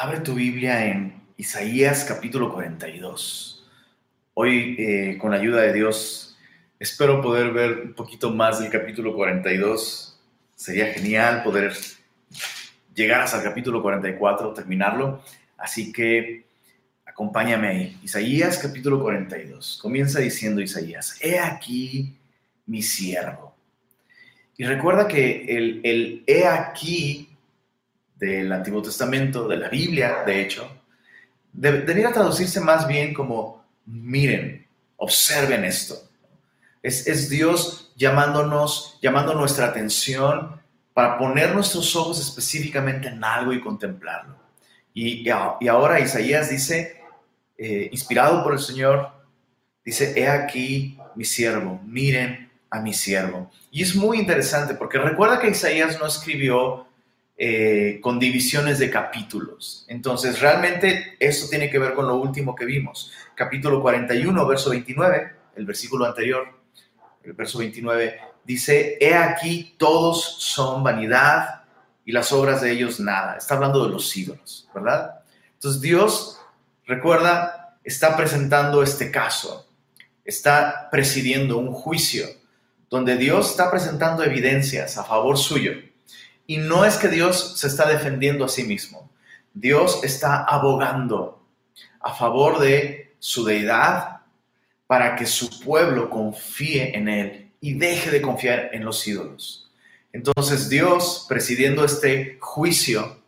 Abre tu Biblia en Isaías capítulo 42. Hoy, eh, con la ayuda de Dios, espero poder ver un poquito más del capítulo 42. Sería genial poder llegar hasta el capítulo 44, terminarlo. Así que acompáñame ahí. Isaías capítulo 42. Comienza diciendo Isaías, he aquí mi siervo. Y recuerda que el, el he aquí del Antiguo Testamento, de la Biblia, de hecho, debería traducirse más bien como miren, observen esto. Es, Dios llamándonos, llamando nuestra atención para poner nuestros ojos específicamente en algo y contemplarlo. Y, ahora Isaías dice, eh, inspirado por el Señor, dice, he aquí mi siervo, miren a mi siervo. Y es muy interesante porque recuerda que Isaías no escribió eh, con divisiones de capítulos. Entonces, realmente eso tiene que ver con lo último que vimos. Capítulo 41, verso 29, el versículo anterior, el verso 29, dice, he aquí todos son vanidad y las obras de ellos nada. Está hablando de los ídolos, ¿verdad? Entonces, Dios, recuerda, está presentando este caso, está presidiendo un juicio donde Dios está presentando evidencias a favor suyo y no es que Dios se está defendiendo a sí mismo. Dios está abogando a favor de su deidad para que su pueblo confíe en Él y deje de confiar en los ídolos. Entonces Dios, presidiendo este juicio,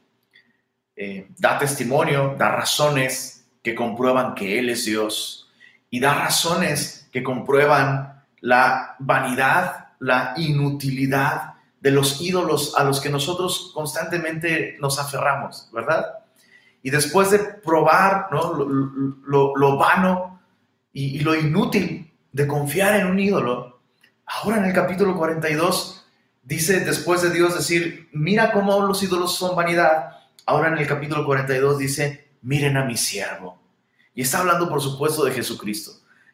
eh, da testimonio, da razones que comprueban que Él es Dios y da razones que comprueban la vanidad, la inutilidad de los ídolos a los que nosotros constantemente nos aferramos, ¿verdad? Y después de probar lo, vano y, y, lo inútil de confiar en un ídolo, ahora en el capítulo 42 dice, después de Dios decir, mira cómo los ídolos son vanidad, ahora en el capítulo 42 dice, miren a mi siervo. Y está hablando, por supuesto, de Jesucristo.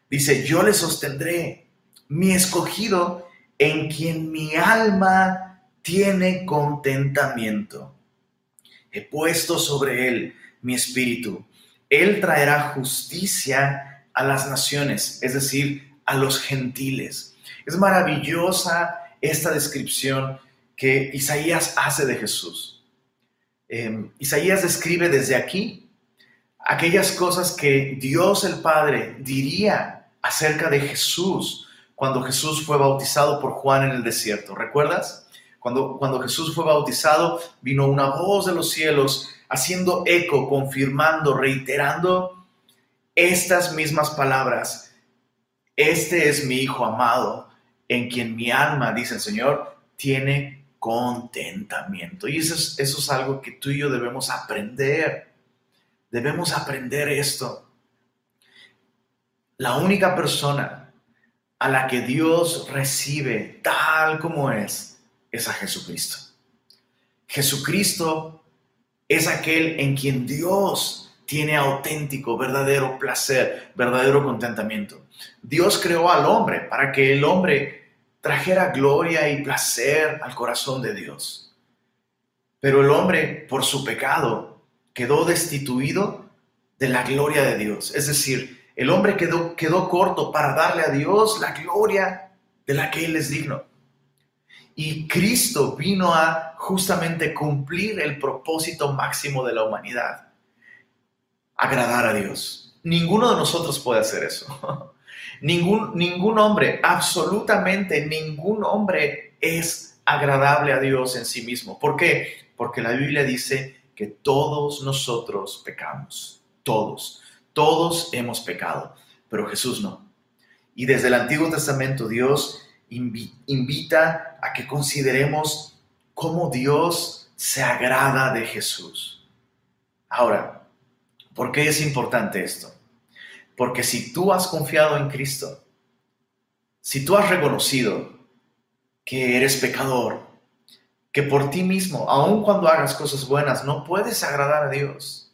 Dice, yo le sostendré, mi escogido en quien mi alma tiene contentamiento. He puesto sobre él mi espíritu. Él traerá justicia a las naciones, es decir, a los gentiles. Es maravillosa esta descripción que Isaías hace de Jesús. Em, Isaías describe desde aquí aquellas cosas que Dios el Padre diría acerca de Jesús cuando Jesús fue bautizado por Juan en el desierto. ¿Recuerdas? Cuando, cuando Jesús fue bautizado, vino una voz de los cielos haciendo eco, confirmando, reiterando estas mismas palabras. Este es mi Hijo amado, en quien mi alma, dice el Señor, tiene contentamiento. Y eso es, eso es algo que tú y yo debemos aprender. Debemos aprender esto. La única persona a la que Dios recibe tal como es, es a Jesucristo. Jesucristo es aquel en quien Dios tiene auténtico, verdadero placer, verdadero contentamiento. Dios creó al hombre para que el hombre trajera gloria y placer al corazón de Dios. Pero el hombre, por su pecado, quedó destituido de la gloria de Dios. Es decir, el hombre quedó, quedó corto para darle a Dios la gloria de la que Él es digno. Y Cristo vino a justamente cumplir el propósito máximo de la humanidad, agradar a Dios. Ninguno de nosotros puede hacer eso. Ningún, ningún hombre, absolutamente ningún hombre es agradable a Dios en sí mismo. ¿Por qué? Porque la Biblia dice que todos nosotros pecamos, todos. Todos hemos pecado, pero Jesús no. Y desde el Antiguo Testamento Dios invita a que consideremos cómo Dios se agrada de Jesús. Ahora, ¿por qué es importante esto? Porque si tú has confiado en Cristo, si tú has reconocido que eres pecador, que por ti mismo, aun cuando hagas cosas buenas, no puedes agradar a Dios,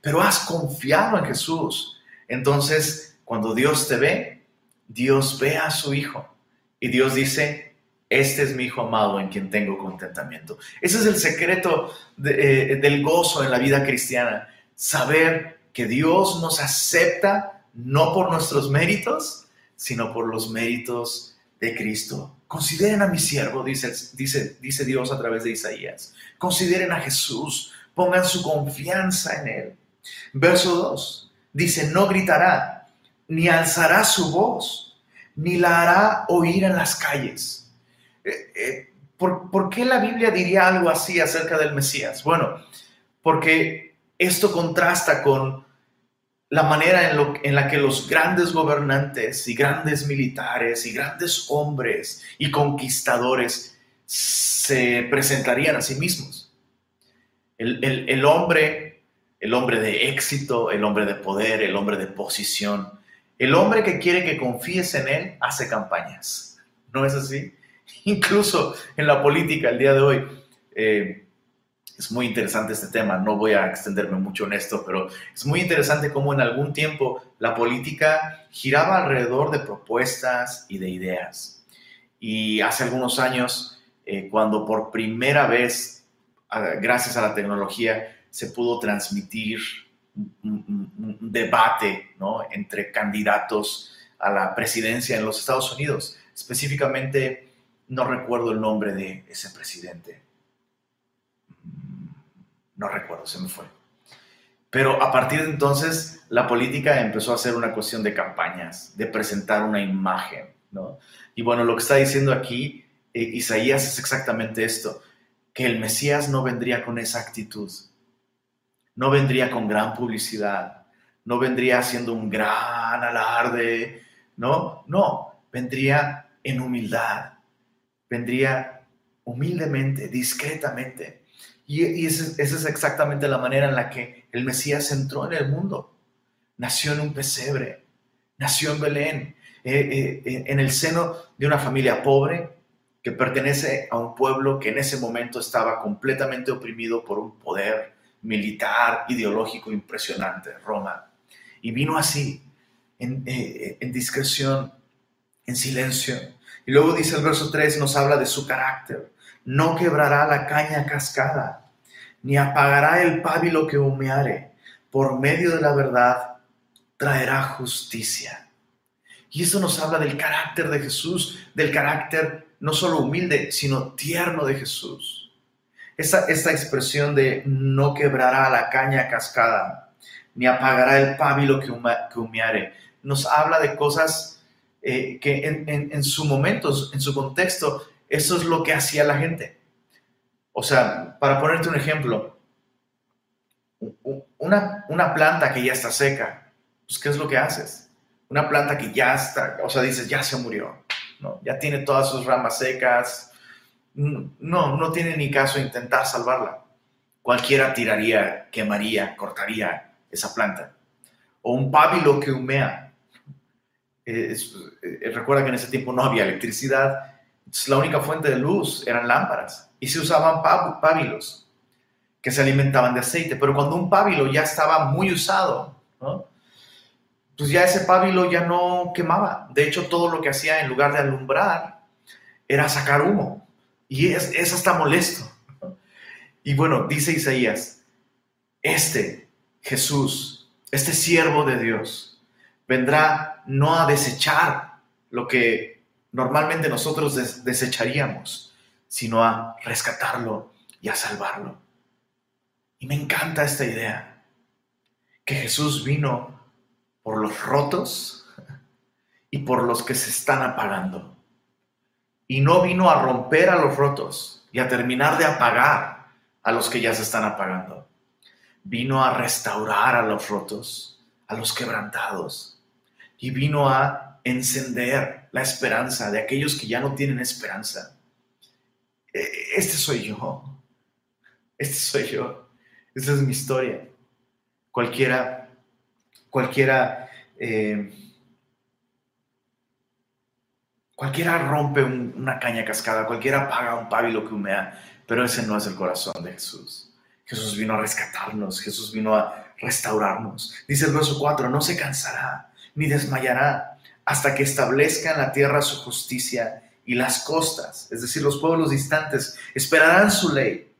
pero has confiado en Jesús. Entonces, cuando Dios te ve, Dios ve a su Hijo y Dios dice, este es mi Hijo amado en quien tengo contentamiento. Ese es el secreto eh, del gozo en la vida cristiana. Saber que Dios nos acepta no por nuestros méritos, sino por los méritos de Cristo. Consideren a mi siervo, dice, Dios a través de Isaías. Consideren a Jesús, pongan su confianza en Él. Verso 2 dice, no gritará, ni alzará su voz, ni la hará oír en las calles eh, eh, ¿por, qué la Biblia diría algo así acerca del Mesías? Bueno, porque esto contrasta con la manera en, en, la que los grandes gobernantes y grandes militares y grandes hombres y conquistadores se presentarían a sí mismos. El, el, hombre, el hombre de éxito, el hombre de poder, el hombre de posición, el hombre que quiere que confíes en él, hace campañas. ¿No es así? incluso en la política el día de hoy. Eh, es muy interesante este tema, no voy a extenderme mucho en esto, pero es muy interesante cómo en algún tiempo la política giraba alrededor de propuestas y de ideas. Y hace algunos años, eh, cuando por primera vez, gracias a la tecnología, se pudo transmitir un, debate ¿no? entre candidatos a la presidencia en los Estados Unidos, específicamente no recuerdo el nombre de ese presidente. No recuerdo, se me fue. Pero a partir de entonces, la política empezó a ser una cuestión de campañas, de presentar una imagen, ¿no? Y bueno, lo que está diciendo aquí eh, Isaías es exactamente esto, que el Mesías no vendría con esa actitud, no vendría con gran publicidad, no vendría haciendo un gran alarde, no, no, vendría en humildad, vendría humildemente, discretamente. Y, esa, es exactamente la manera en la que el Mesías entró en el mundo. Nació en un pesebre, nació en Belén, eh, eh, en el seno de una familia pobre que pertenece a un pueblo que en ese momento estaba completamente oprimido por un poder militar, ideológico impresionante, Roma. Y vino así, en, en discreción, en silencio, y luego dice el verso 3, nos habla de su carácter. No quebrará la caña cascada, ni apagará el pábilo que humeare. Por medio de la verdad traerá justicia. Y eso nos habla del carácter de Jesús, del carácter no solo humilde, sino tierno de Jesús. Esta, esta expresión de no quebrará la caña cascada, ni apagará el pábilo que, que humeare, nos habla de cosas eh, que en, su momento, en su contexto, eso es lo que hacía la gente. O sea, para ponerte un ejemplo, una, una planta que ya está seca, pues ¿qué es lo que haces? Una planta que ya está, o sea, dices, ya se murió, ¿no? ya tiene todas sus ramas secas, no, no tiene ni caso intentar salvarla. Cualquiera tiraría, quemaría, cortaría esa planta. O un pábilo que humea, eh, recuerda que en ese tiempo no había electricidad, la única fuente de luz eran lámparas y se usaban pábilos que se alimentaban de aceite, pero cuando un pábilo ya estaba muy usado, pues ya ese pábilo ya no quemaba. De hecho, todo lo que hacía en lugar de alumbrar era sacar humo. Y es, es hasta molesto. Y bueno, dice Isaías, este Jesús, este siervo de Dios, vendrá no a desechar lo que normalmente nosotros desecharíamos, sino a rescatarlo y a salvarlo. Y me encanta esta idea, que Jesús vino por los rotos y por los que se están apagando. Y no vino a romper a los rotos y a terminar de apagar a los que ya se están apagando. Vino a restaurar a los rotos, a los quebrantados, y vino a encender la esperanza de aquellos que ya no tienen esperanza. E, este soy yo. Este soy yo. Esta es mi historia. Cualquiera, cualquiera, eh, cualquiera rompe una caña cascada, cualquiera apaga un pábilo que humea, pero ese no es el corazón de Jesús. Jesús vino a rescatarnos, Jesús vino a restaurarnos. Dice el verso 4, no se cansará ni desmayará hasta que establezca en la tierra su justicia y las costas, es decir, los pueblos distantes, esperarán su ley.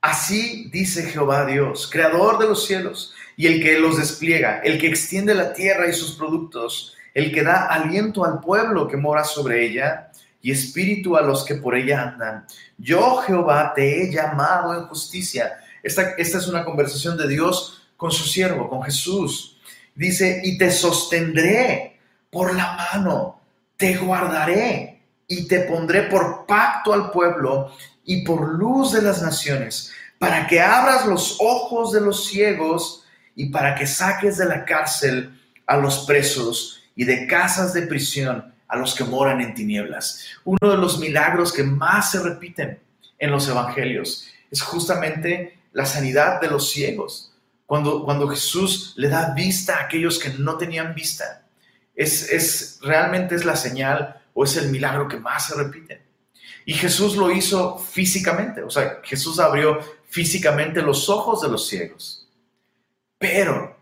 Así dice Jehová Dios, creador de los cielos, y el que los despliega, el que extiende la tierra y sus productos, el que da aliento al pueblo que mora sobre ella, y espíritu a los que por ella andan. Yo, Jehová, te he llamado en justicia. Esta, esta es una conversación de Dios con su siervo, con Jesús. Dice, y te sostendré por la mano, te guardaré y te pondré por pacto al pueblo y por luz de las naciones, para que abras los ojos de los ciegos y para que saques de la cárcel a los presos y de casas de prisión a los que moran en tinieblas. Uno de los milagros que más se repiten en los evangelios es justamente la sanidad de los ciegos. Cuando, cuando Jesús le da vista a aquellos que no tenían vista, es, es realmente es la señal o es el milagro que más se repite. Y Jesús lo hizo físicamente, o sea, Jesús abrió físicamente los ojos de los ciegos. Pero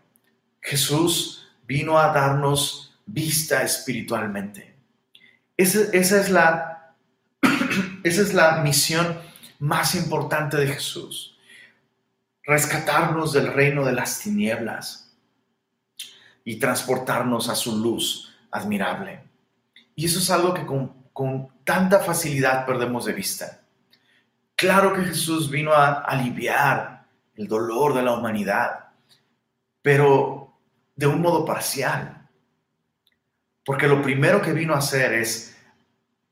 Jesús vino a darnos vista espiritualmente. Esa, es la, esa es la misión más importante de Jesús. Rescatarnos del reino de las tinieblas y transportarnos a su luz admirable. Y eso es algo que con, con tanta facilidad perdemos de vista. Claro que Jesús vino a aliviar el dolor de la humanidad, pero de un modo parcial. Porque lo primero que vino a hacer es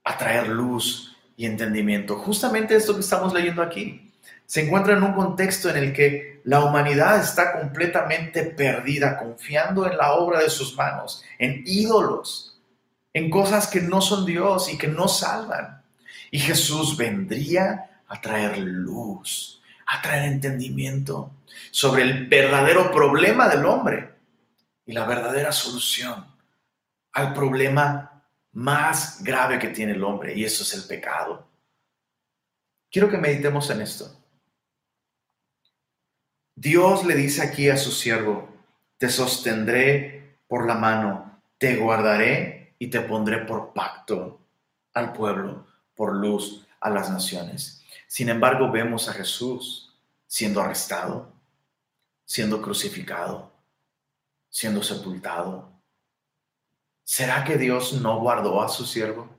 atraer luz y entendimiento. Justamente esto que estamos leyendo aquí se encuentra en un contexto en el que la humanidad está completamente perdida, confiando en la obra de sus manos, en ídolos, en cosas que no son Dios y que no salvan. Y Jesús vendría a traer luz, a traer entendimiento sobre el verdadero problema del hombre y la verdadera solución al problema más grave que tiene el hombre, y eso es el pecado. Quiero que meditemos en esto. Dios le dice aquí a su siervo, te sostendré por la mano, te guardaré y te pondré por pacto al pueblo, por luz a las naciones. Sin embargo, vemos a Jesús siendo arrestado, siendo crucificado, siendo sepultado, ¿Será que Dios no guardó a su siervo?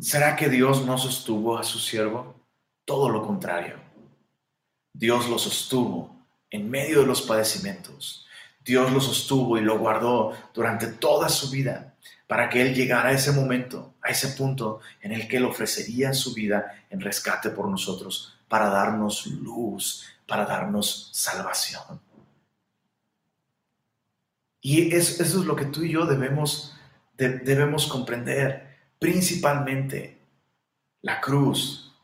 ¿Será que Dios no sostuvo a su siervo? Todo lo contrario. Dios lo sostuvo en medio de los padecimientos. Dios lo sostuvo y lo guardó durante toda su vida para que Él llegara a ese momento, a ese punto en el que Él ofrecería su vida en rescate por nosotros, para darnos luz, para darnos salvación. Y eso, es lo que tú y yo debemos, debemos comprender. Principalmente, la cruz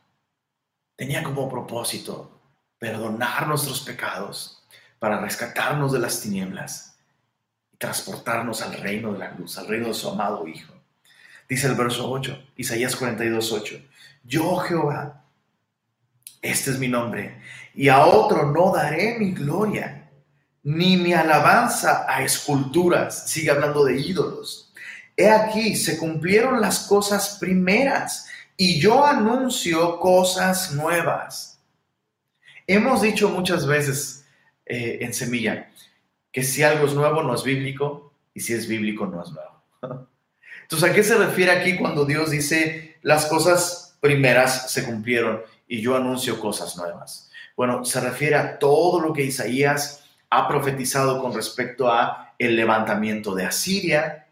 tenía como propósito perdonar nuestros pecados para rescatarnos de las tinieblas y transportarnos al reino de la luz, al reino de su amado Hijo. Dice el verso 8, Isaías 42, 8. Yo, Jehová, este es mi nombre, y a otro no daré mi gloria ni mi alabanza a esculturas. Sigue hablando de ídolos. He aquí, se cumplieron las cosas primeras y yo anuncio cosas nuevas. Hemos dicho muchas veces eh, en Semilla que si algo es nuevo no es bíblico y si es bíblico no es nuevo. Entonces, ¿a qué se refiere aquí cuando Dios dice las cosas primeras se cumplieron y yo anuncio cosas nuevas? Bueno, se refiere a todo lo que Isaías ha profetizado con respecto a el levantamiento de Asiria,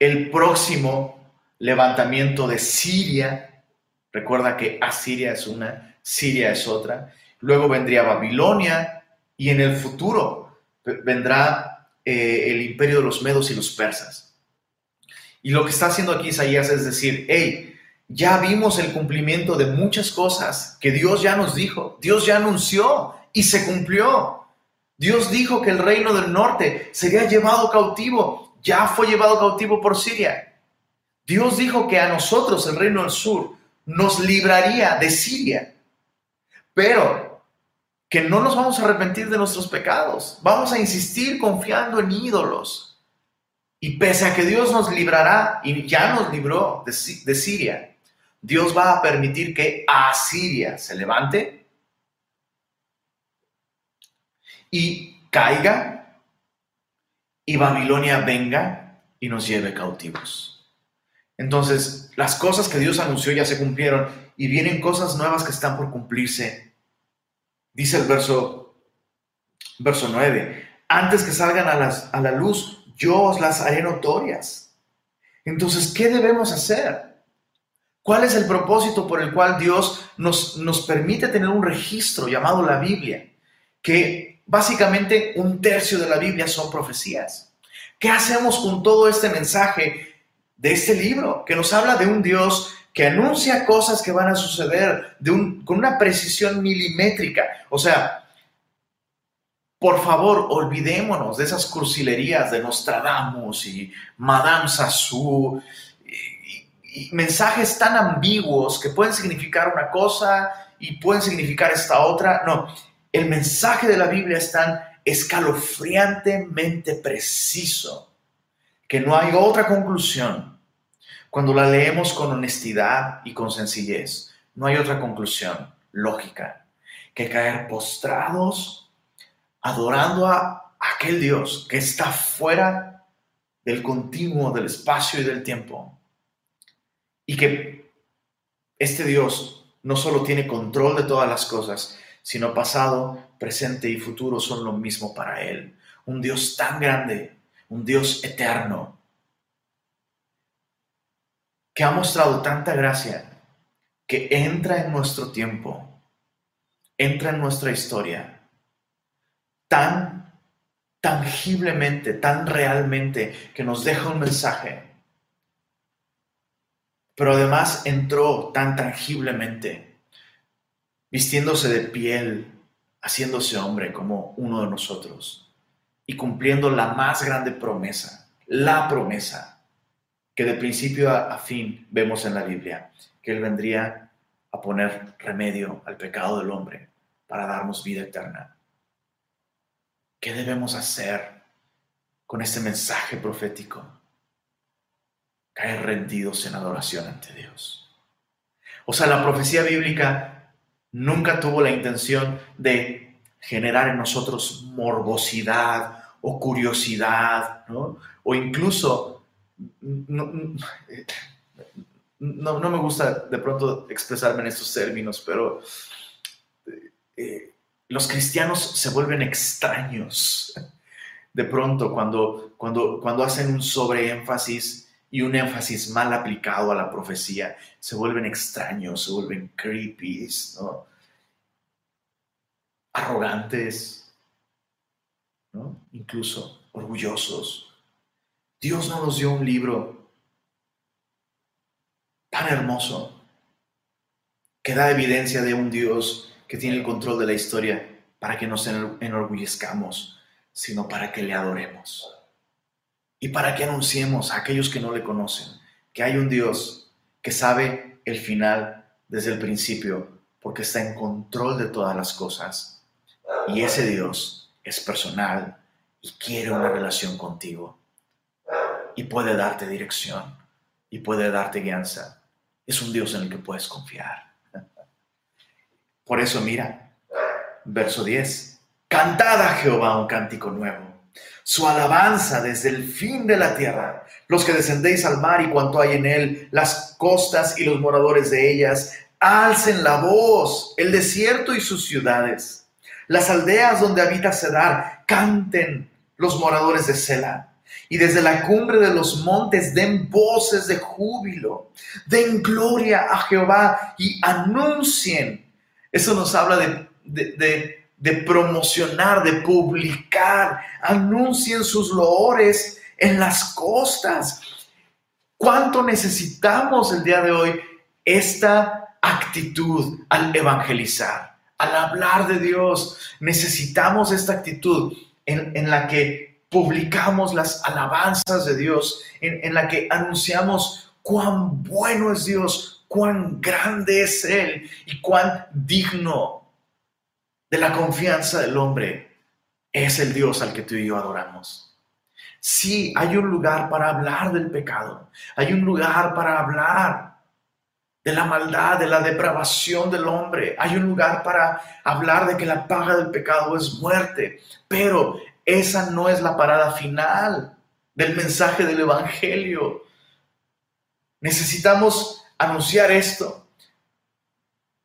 el próximo levantamiento de Siria. Recuerda que Asiria es una, Siria es otra. Luego vendría Babilonia y en el futuro vendrá eh, el imperio de los medos y los persas. Y lo que está haciendo aquí Isaías es decir, hey, ya vimos el cumplimiento de muchas cosas que Dios ya nos dijo, Dios ya anunció y se cumplió. Dios dijo que el reino del norte sería llevado cautivo, ya fue llevado cautivo por Siria. Dios dijo que a nosotros, el reino del sur, nos libraría de Siria, pero que no nos vamos a arrepentir de nuestros pecados, vamos a insistir confiando en ídolos. Y pese a que Dios nos librará, y ya nos libró de, Siria, Dios va a permitir que Asiria se levante y caiga y Babilonia venga y nos lleve cautivos. Entonces, las cosas que Dios anunció ya se cumplieron y vienen cosas nuevas que están por cumplirse. Dice el verso, verso 9, antes que salgan a, las, a la luz, yo os las haré notorias. Entonces, ¿qué debemos hacer? ¿Cuál es el propósito por el cual Dios nos, nos permite tener un registro llamado la Biblia? Que básicamente un tercio de la Biblia son profecías. ¿Qué hacemos con todo este mensaje de este libro que nos habla de un Dios que anuncia cosas que van a suceder con una precisión milimétrica? O sea, por favor, olvidémonos de esas crucilerías de Nostradamus y Madame Sassou y mensajes tan ambiguos que pueden significar una cosa y pueden significar esta otra. No, el mensaje de la Biblia es tan escalofriantemente preciso que no hay otra conclusión. Cuando la leemos con honestidad y con sencillez, no hay otra conclusión lógica que caer postrados adorando a aquel Dios que está fuera del continuo del espacio y del tiempo. Y que este Dios no solo tiene control de todas las cosas, sino pasado, presente y futuro son lo mismo para Él. Un Dios tan grande, un Dios eterno, que ha mostrado tanta gracia, que entra en nuestro tiempo, entra en nuestra historia, tan tangiblemente, tan realmente, que nos deja un mensaje, pero además entró tan tangiblemente vistiéndose de piel, haciéndose hombre como uno de nosotros y cumpliendo la más grande promesa, la promesa que de principio a, fin vemos en la Biblia, que Él vendría a poner remedio al pecado del hombre para darnos vida eterna. ¿Qué debemos hacer con este mensaje profético? Caer rendidos en adoración ante Dios. O sea, la profecía bíblica Nunca tuvo la intención de generar en nosotros morbosidad o curiosidad, ¿no? O incluso, no, me gusta de pronto expresarme en estos términos, pero eh, los cristianos se vuelven extraños de pronto cuando, cuando, cuando hacen un sobreénfasis y un énfasis mal aplicado a la profecía, se vuelven extraños, se vuelven creepy, ¿no? arrogantes, incluso orgullosos. Dios no nos dio un libro tan hermoso que da evidencia de un Dios que tiene el control de la historia para que nos enorgullezcamos, sino para que le adoremos y para que anunciemos a aquellos que no le conocen que hay un Dios que sabe el final desde el principio porque está en control de todas las cosas. Y ese Dios es personal y quiere una relación contigo. Y puede darte dirección y puede darte guianza. Es un Dios en el que puedes confiar. Por eso mira, verso 10. Cantad a Jehová un cántico nuevo su alabanza desde el fin de la tierra. Los que descendéis al mar y cuanto hay en él, las costas y los moradores de ellas, alcen la voz, el desierto y sus ciudades. Las aldeas donde habita Cedar, canten los moradores de Sela. Y desde la cumbre de los montes den voces de júbilo, den gloria a Jehová y anuncien. Eso nos habla de, de de promocionar, de publicar, anuncien sus loores en las costas. ¿Cuánto necesitamos el día de hoy esta actitud al evangelizar, al hablar de Dios? Necesitamos esta actitud en, la que publicamos las alabanzas de Dios, en, en la que anunciamos cuán bueno es Dios, cuán grande es Él y cuán digno de la confianza del hombre es el Dios al que tú y yo adoramos. Sí, hay un lugar para hablar del pecado. Hay un lugar para hablar de la maldad, de la depravación del hombre. Hay un lugar para hablar de que la paga del pecado es muerte. Pero esa no es la parada final del mensaje del Evangelio. Necesitamos anunciar esto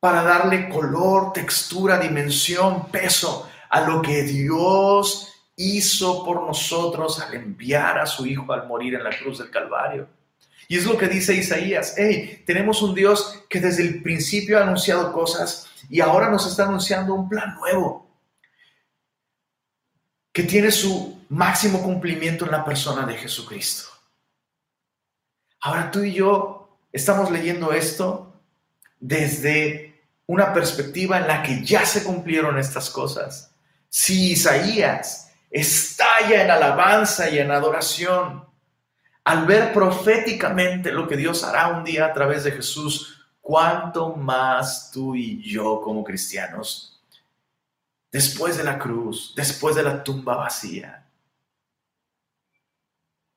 para darle color, textura, dimensión, peso a lo que Dios hizo por nosotros al enviar a su Hijo al morir en la cruz del Calvario. Y es lo que dice Isaías, hey, tenemos un Dios que desde el principio ha anunciado cosas y ahora nos está anunciando un plan nuevo, que tiene su máximo cumplimiento en la persona de Jesucristo. Ahora tú y yo estamos leyendo esto desde una perspectiva en la que ya se cumplieron estas cosas. Si Isaías estalla en alabanza y en adoración al ver proféticamente lo que Dios hará un día a través de Jesús, ¿cuánto más tú y yo como cristianos, después de la cruz, después de la tumba vacía,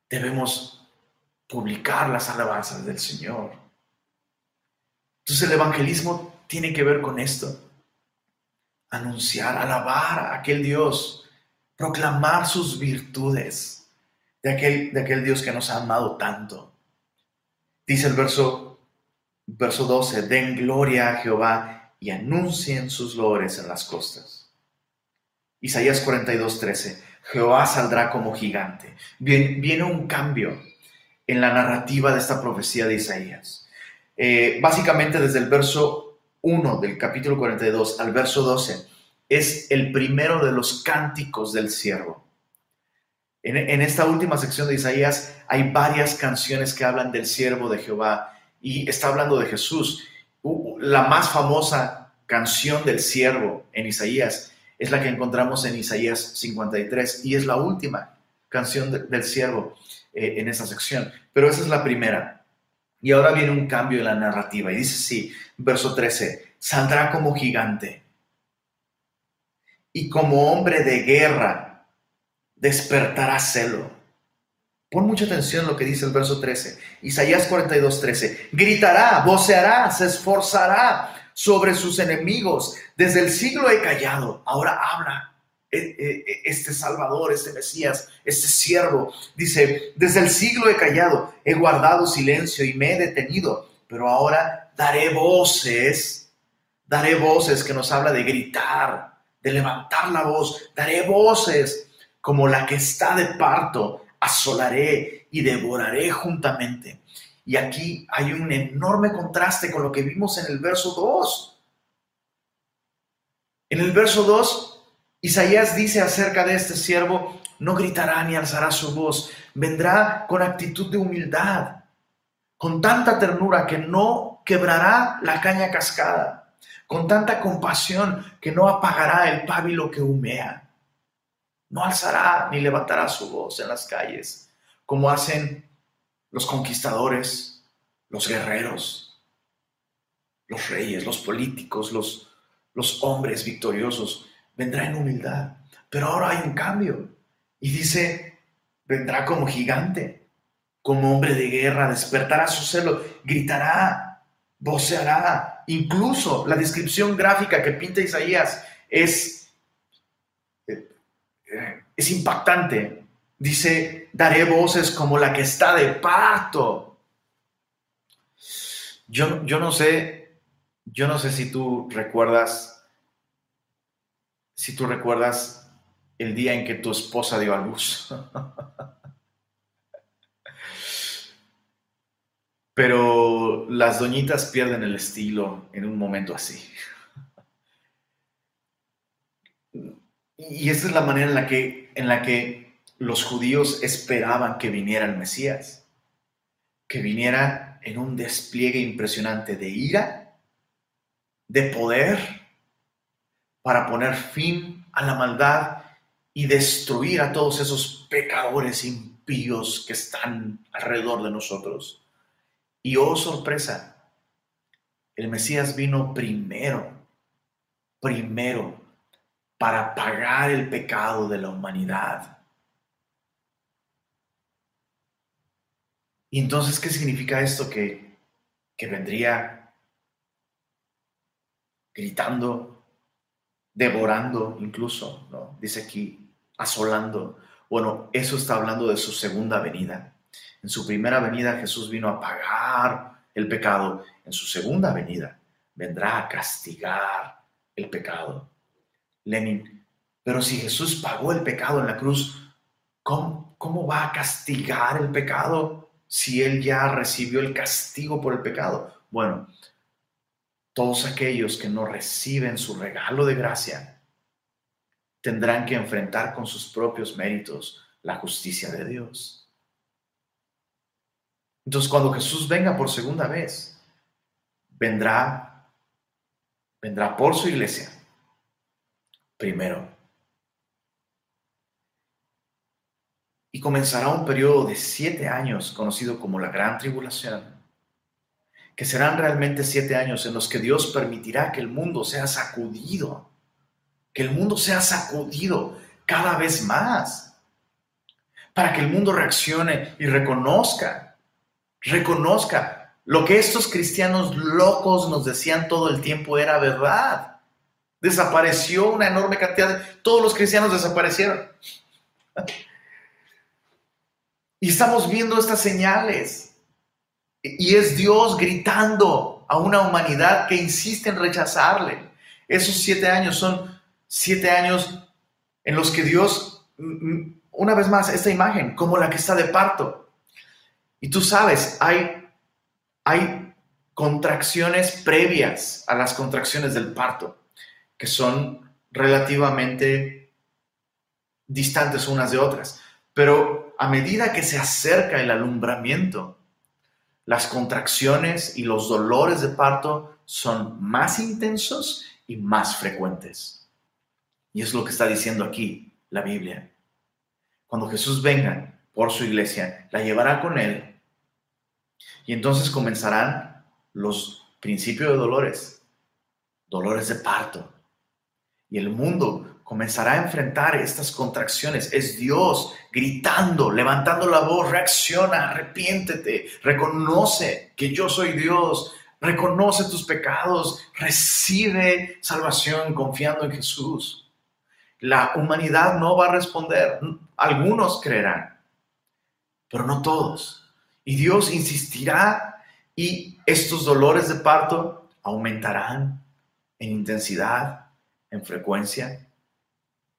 debemos publicar las alabanzas del Señor? Entonces el evangelismo tiene que ver con esto. Anunciar, alabar a aquel Dios, proclamar sus virtudes de aquel, de aquel Dios que nos ha amado tanto. Dice el verso, verso 12, den gloria a Jehová y anuncien sus lores en las costas. Isaías 42, 13, Jehová saldrá como gigante. viene un cambio en la narrativa de esta profecía de Isaías. Eh, básicamente desde el verso 1 del capítulo 42 al verso 12 es el primero de los cánticos del siervo. En, esta última sección de Isaías hay varias canciones que hablan del siervo de Jehová y está hablando de Jesús. La más famosa canción del siervo en Isaías es la que encontramos en Isaías 53 y es la última canción del siervo eh, en esta sección. Pero esa es la primera. Y ahora viene un cambio en la narrativa y dice sí, verso 13, saldrá como gigante y como hombre de guerra despertará celo. Pon mucha atención lo que dice el verso 13. Isaías 42, 13. Gritará, voceará, se esforzará sobre sus enemigos. Desde el siglo he callado, ahora habla. E, e, e, este Salvador, este Mesías, este siervo. Dice, desde el siglo he callado, he guardado silencio y me he detenido, pero ahora daré voces, daré voces que nos habla de gritar, de levantar la voz, daré voces como la que está de parto, asolaré y devoraré juntamente. Y aquí hay un enorme contraste con lo que vimos en el verso 2. En el verso 2 Isaías dice acerca de este siervo, no gritará ni alzará su voz, vendrá con actitud de humildad, con tanta ternura que no quebrará la caña cascada, con tanta compasión que no apagará el pábilo que humea. No alzará ni levantará su voz en las calles, como hacen los conquistadores, los guerreros, los reyes, los políticos, los, los hombres victoriosos vendrá en humildad. Pero ahora hay un cambio. Y dice, vendrá como gigante, como hombre de guerra, despertará su celo, gritará, voceará. Incluso la descripción gráfica que pinta Isaías es, es impactante. Dice, daré voces como la que está de parto. Yo, yo no sé, yo no sé si tú recuerdas si tú recuerdas el día en que tu esposa dio a luz. Pero las doñitas pierden el estilo en un momento así. Y esa es la manera en la que, en la que los judíos esperaban que viniera el Mesías, que viniera en un despliegue impresionante de ira, de poder para poner fin a la maldad y destruir a todos esos pecadores impíos que están alrededor de nosotros. Y oh sorpresa, el Mesías vino primero, primero, para pagar el pecado de la humanidad. Y entonces, ¿qué significa esto? Que, que vendría gritando, devorando incluso, ¿no? Dice aquí, asolando. Bueno, eso está hablando de su segunda venida. En su primera venida Jesús vino a pagar el pecado. En su segunda venida vendrá a castigar el pecado. Lenin, pero si Jesús pagó el pecado en la cruz, ¿cómo, cómo va a castigar el pecado? si él ya recibió el castigo por el pecado? Bueno, todos aquellos que no reciben su regalo de gracia tendrán que enfrentar con sus propios méritos la justicia de Dios. Entonces, cuando Jesús venga por segunda vez, vendrá, vendrá por su iglesia. Primero, y comenzará un periodo de siete años conocido como la Gran Tribulación, que serán realmente siete años en los que Dios permitirá que el mundo sea sacudido, que el mundo sea sacudido cada vez más, para que el mundo reaccione y reconozca, reconozca lo que estos cristianos locos nos decían todo el tiempo era verdad. Desapareció una enorme cantidad de... Todos los cristianos desaparecieron. Y estamos viendo estas señales. Y es Dios gritando a una humanidad que insiste en rechazarle. Esos siete años son siete años en los que Dios, mm, mm, una vez más, esta imagen, como la que está de parto. Y tú sabes, hay, hay contracciones previas a las contracciones del parto, que son relativamente distantes unas de otras. Pero a medida que se acerca el alumbramiento, las contracciones y los dolores de parto son más intensos y más frecuentes. Y es lo que está diciendo aquí la Biblia. Cuando Jesús venga por su iglesia, la llevará con él. Y entonces comenzarán los principios de dolores, dolores de parto. Y el mundo comenzará a enfrentar estas contracciones. Es Dios gritando, levantando la voz, reacciona, arrepiéntete, reconoce que yo soy Dios, reconoce tus pecados, recibe salvación confiando en Jesús. La humanidad no va a responder, algunos creerán, pero no todos. Y Dios insistirá y estos dolores de parto aumentarán en intensidad, en frecuencia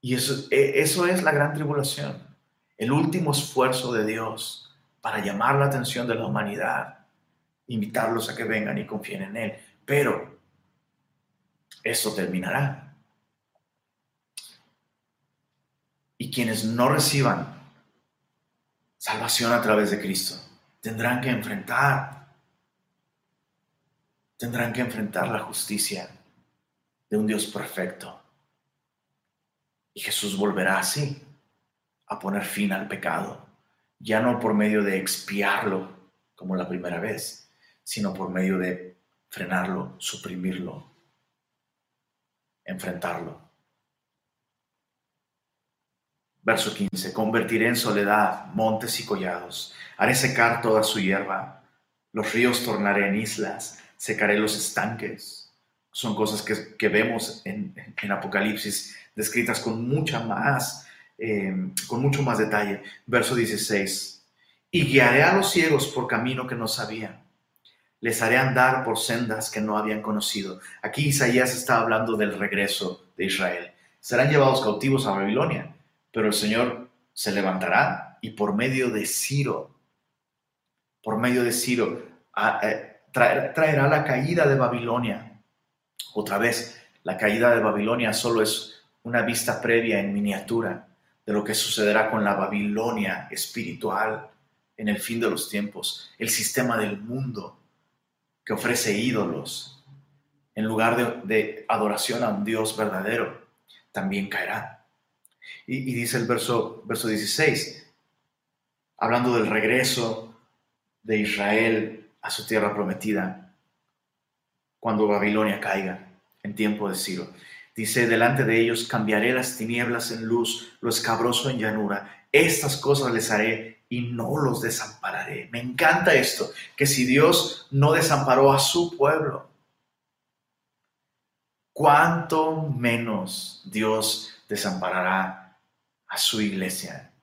y eso, e, eso es la gran tribulación, el último esfuerzo de Dios para llamar la atención de la humanidad, invitarlos a que vengan y confíen en Él. Pero eso terminará. Y quienes no reciban salvación a través de Cristo tendrán que enfrentar, tendrán que enfrentar la justicia de un Dios perfecto y Jesús volverá así a poner fin al pecado, ya no por medio de expiarlo como la primera vez, sino por medio de frenarlo, suprimirlo, enfrentarlo. Verso 15, convertiré en soledad montes y collados, haré secar toda su hierba, los ríos tornaré en islas, secaré los estanques. Son cosas que, vemos en, en Apocalipsis descritas con mucha más, eh, con mucho más detalle. Verso 16. Y guiaré a los ciegos por camino que no sabían. Les haré andar por sendas que no habían conocido. Aquí Isaías está hablando del regreso de Israel. Serán llevados cautivos a Babilonia, pero el Señor se levantará y por medio de Ciro, por medio de Ciro, eh, traerá la caída de Babilonia. Otra vez, la caída de Babilonia solo es una vista previa en miniatura de lo que sucederá con la Babilonia espiritual en el fin de los tiempos, el sistema del mundo que ofrece ídolos en lugar de, adoración a un Dios verdadero, también caerá. Y, dice el verso, verso 16, hablando del regreso de Israel a su tierra prometida, cuando Babilonia caiga en tiempo de Ciro. Dice, delante de ellos cambiaré las tinieblas en luz, lo escabroso en llanura. Estas cosas les haré y no los desampararé. Me encanta esto, que si Dios no desamparó a su pueblo, cuánto menos Dios desamparará a su iglesia,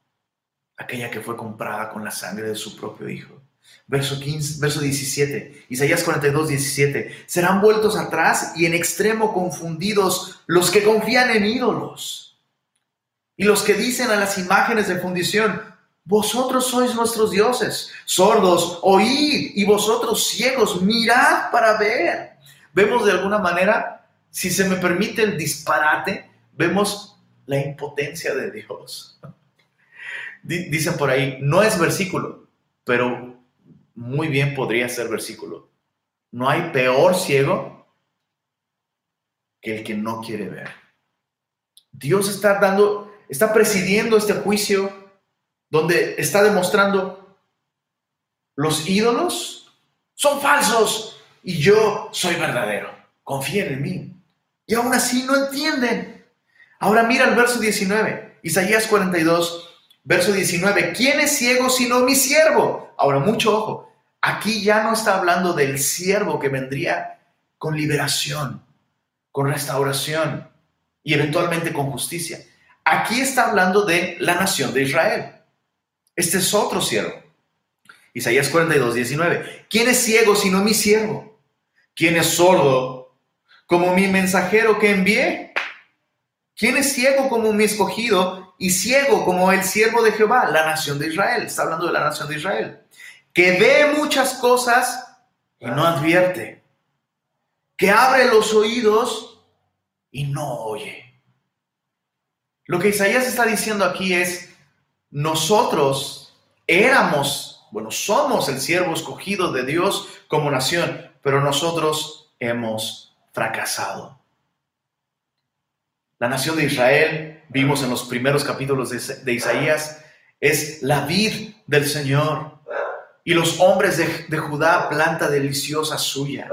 aquella que fue comprada con la sangre de su propio Hijo. Verso, 15, verso 17, Isaías 42, 17. Serán vueltos atrás y en extremo confundidos los que confían en ídolos y los que dicen a las imágenes de fundición, vosotros sois nuestros dioses, sordos, oíd, y vosotros ciegos, mirad para ver. Vemos de alguna manera, si se me permite el disparate, vemos la impotencia de Dios. Dicen por ahí, no es versículo, pero muy bien podría ser versículo. No hay peor ciego que el que no quiere ver. Dios está dando, está presidiendo este juicio donde está demostrando los ídolos son falsos y yo soy verdadero. Confíen en mí. Y aún así no entienden. Ahora mira el verso 19, Isaías 42, verso 19. ¿Quién es ciego sino mi siervo? Ahora, mucho ojo. Aquí ya no está hablando del siervo que vendría con liberación, con restauración y eventualmente con justicia. Aquí está hablando de la nación de Israel. Este es otro siervo. Isaías 42, 19. ¿Quién es ciego sino mi siervo? ¿Quién es sordo como mi mensajero que envié? ¿Quién es ciego como mi escogido y ciego como el siervo de Jehová? La nación de Israel. Está hablando de la nación de Israel que ve muchas cosas y no advierte, que abre los oídos y no oye. Lo que Isaías está diciendo aquí es, nosotros éramos, bueno, somos el siervo escogido de Dios como nación, pero nosotros hemos fracasado. La nación de Israel, vimos en los primeros capítulos de, de Isaías, es la vid del Señor y los hombres de, Judá planta deliciosa suya.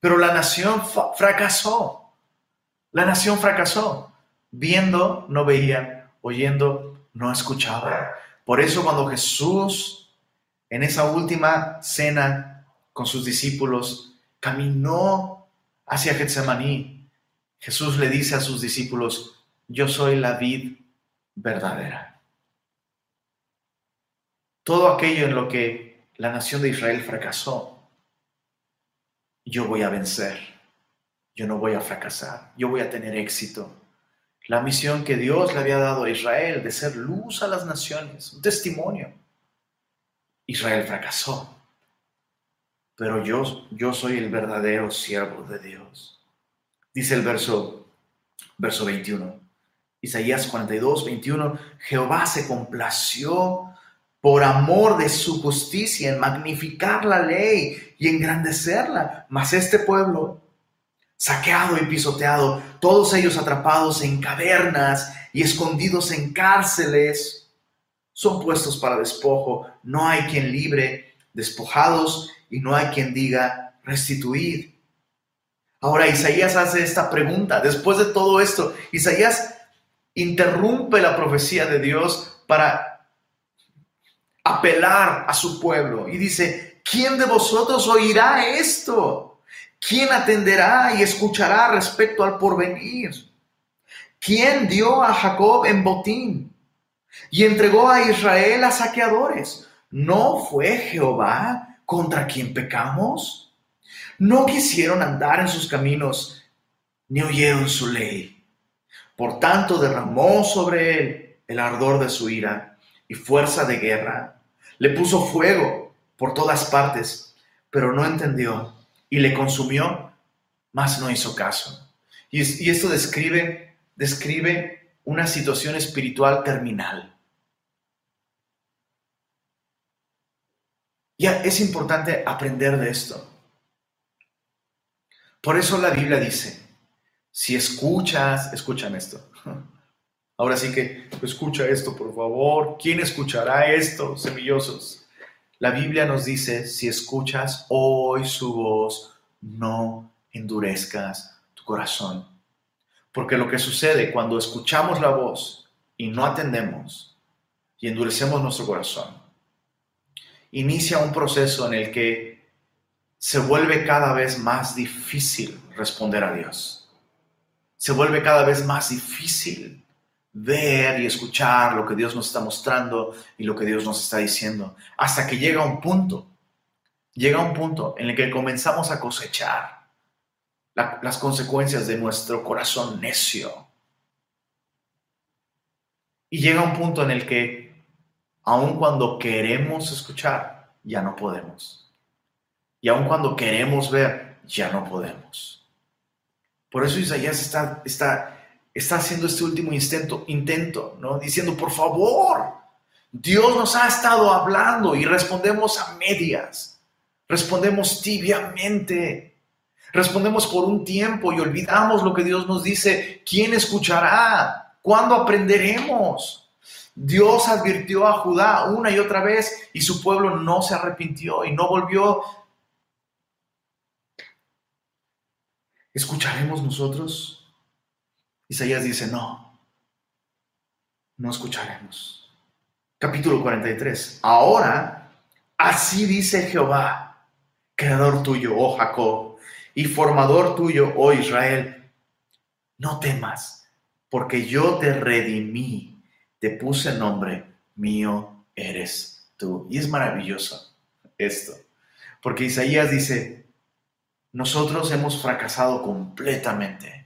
Pero la nación fracasó. La nación fracasó. Viendo, no veía, oyendo, no escuchaba. Por eso cuando Jesús, en esa última cena con sus discípulos, caminó hacia Getsemaní, Jesús le dice a sus discípulos, yo soy la vid verdadera todo aquello en lo que la nación de Israel fracasó, yo voy a vencer, yo no voy a fracasar, yo voy a tener éxito. La misión que Dios le había dado a Israel de ser luz a las naciones, un testimonio. Israel fracasó, pero yo, yo soy el verdadero siervo de Dios. Dice el verso, verso 21, Isaías 42, 21, Jehová se complació por amor de su justicia, en magnificar la ley y engrandecerla. Mas este pueblo, saqueado y pisoteado, todos ellos atrapados en cavernas y escondidos en cárceles, son puestos para despojo. No hay quien libre, despojados, y no hay quien diga restituir. Ahora Isaías hace esta pregunta. Después de todo esto, Isaías interrumpe la profecía de Dios para apelar a su pueblo y dice, ¿quién de vosotros oirá esto? ¿Quién atenderá y escuchará respecto al porvenir? ¿Quién dio a Jacob en botín y entregó a Israel a saqueadores? ¿No fue Jehová contra quien pecamos? No quisieron andar en sus caminos, ni oyeron su ley. Por tanto derramó sobre él el ardor de su ira y fuerza de guerra. Le puso fuego por todas partes, pero no entendió y le consumió, mas no hizo caso. Y, esto describe, describe una situación espiritual terminal. Ya es importante aprender de esto. Por eso la Biblia dice, si escuchas, escuchan esto, Ahora sí que escucha esto, por favor. ¿Quién escuchará esto, semillosos? La Biblia nos dice, si escuchas hoy su voz, no endurezcas tu corazón. Porque lo que sucede cuando escuchamos la voz y no atendemos, y endurecemos nuestro corazón, inicia un proceso en el que se vuelve cada vez más difícil responder a Dios. Se vuelve cada vez más difícil ver y escuchar lo que Dios nos está mostrando y lo que Dios nos está diciendo, hasta que llega un punto, llega un punto en el que comenzamos a cosechar las consecuencias de nuestro corazón necio. Y llega un punto en el que, aun cuando queremos escuchar, ya no podemos. Y aun cuando queremos ver, ya no podemos. Por eso Isaías está, está está haciendo este último intento, intento, ¿no? Diciendo, por favor, Dios nos ha estado hablando y respondemos a medias, respondemos tibiamente, respondemos por un tiempo y olvidamos lo que Dios nos dice. ¿Quién escuchará? ¿Cuándo aprenderemos? Dios advirtió a Judá una y otra vez y su pueblo no se arrepintió y no volvió. ¿Escucharemos nosotros? Isaías dice, no, no escucharemos. Capítulo 43. Ahora, así dice Jehová, creador tuyo, oh Jacob, y formador tuyo, oh Israel, no temas, porque yo te redimí, te puse nombre, mío eres tú. Y es maravilloso esto, porque Isaías dice, nosotros hemos fracasado completamente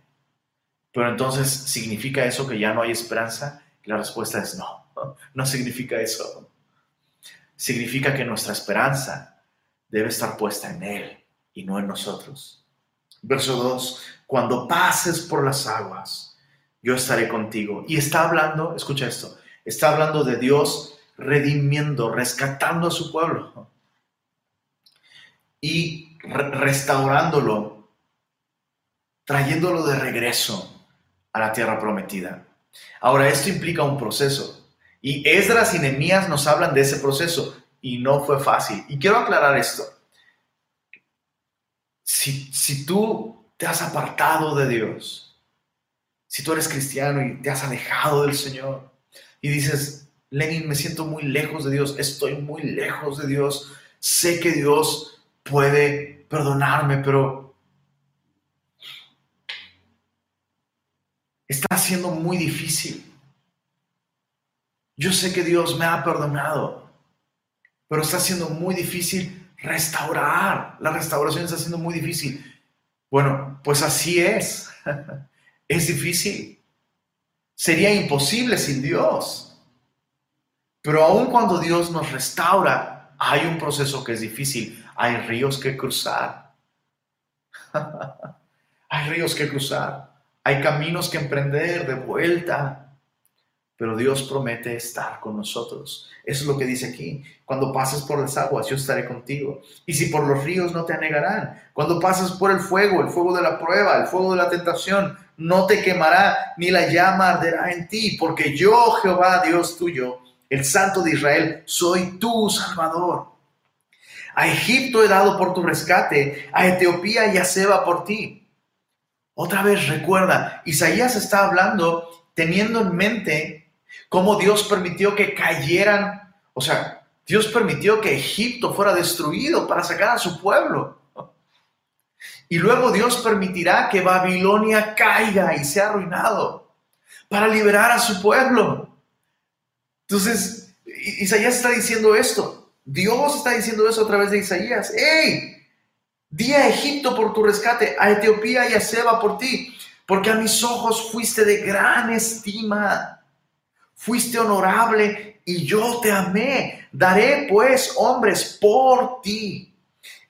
pero entonces, ¿significa eso que ya no hay esperanza? la respuesta es no, no significa eso. Significa que nuestra esperanza debe estar puesta en Él y no en nosotros. Verso 2, cuando pases por las aguas, yo estaré contigo. Y está hablando, escucha esto, está hablando de Dios redimiendo, rescatando a su pueblo y restaurándolo, trayéndolo de regreso a la tierra prometida. Ahora, esto implica un proceso. Y Esdras y Nehemías nos hablan de ese proceso y no fue fácil. Y quiero aclarar esto. Si, si tú te has apartado de Dios, si tú eres cristiano y te has alejado del Señor y dices, Lenin, me siento muy lejos de Dios, estoy muy lejos de Dios, sé que Dios puede perdonarme, pero está siendo muy difícil. Yo sé que Dios me ha perdonado, pero está siendo muy difícil restaurar. La restauración está siendo muy difícil. Bueno, pues así es. es difícil. Sería imposible sin Dios. Pero aun cuando Dios nos restaura, hay un proceso que es difícil. Hay ríos que cruzar. hay ríos que cruzar. Hay caminos que emprender de vuelta, pero Dios promete estar con nosotros. Eso es lo que dice aquí. Cuando pases por las aguas, yo estaré contigo. Y si por los ríos no te anegarán. Cuando pases por el fuego, el fuego de la prueba, el fuego de la tentación, no te quemará, ni la llama arderá en ti, porque yo, Jehová, Dios tuyo, el Santo de Israel, soy tu Salvador. A Egipto he dado por tu rescate, a Etiopía y a Seba por ti. Otra vez recuerda, Isaías está hablando teniendo en mente cómo Dios permitió que cayeran, o sea, Dios permitió que Egipto fuera destruido para sacar a su pueblo. Y luego Dios permitirá que Babilonia caiga y sea arruinado para liberar a su pueblo. Entonces, Isaías está diciendo esto. Dios está diciendo eso a través de Isaías. ¡Ey! Di a Egipto por tu rescate, a Etiopía y a Seba por ti, porque a mis ojos fuiste de gran estima, fuiste honorable y yo te amé. Daré pues hombres por ti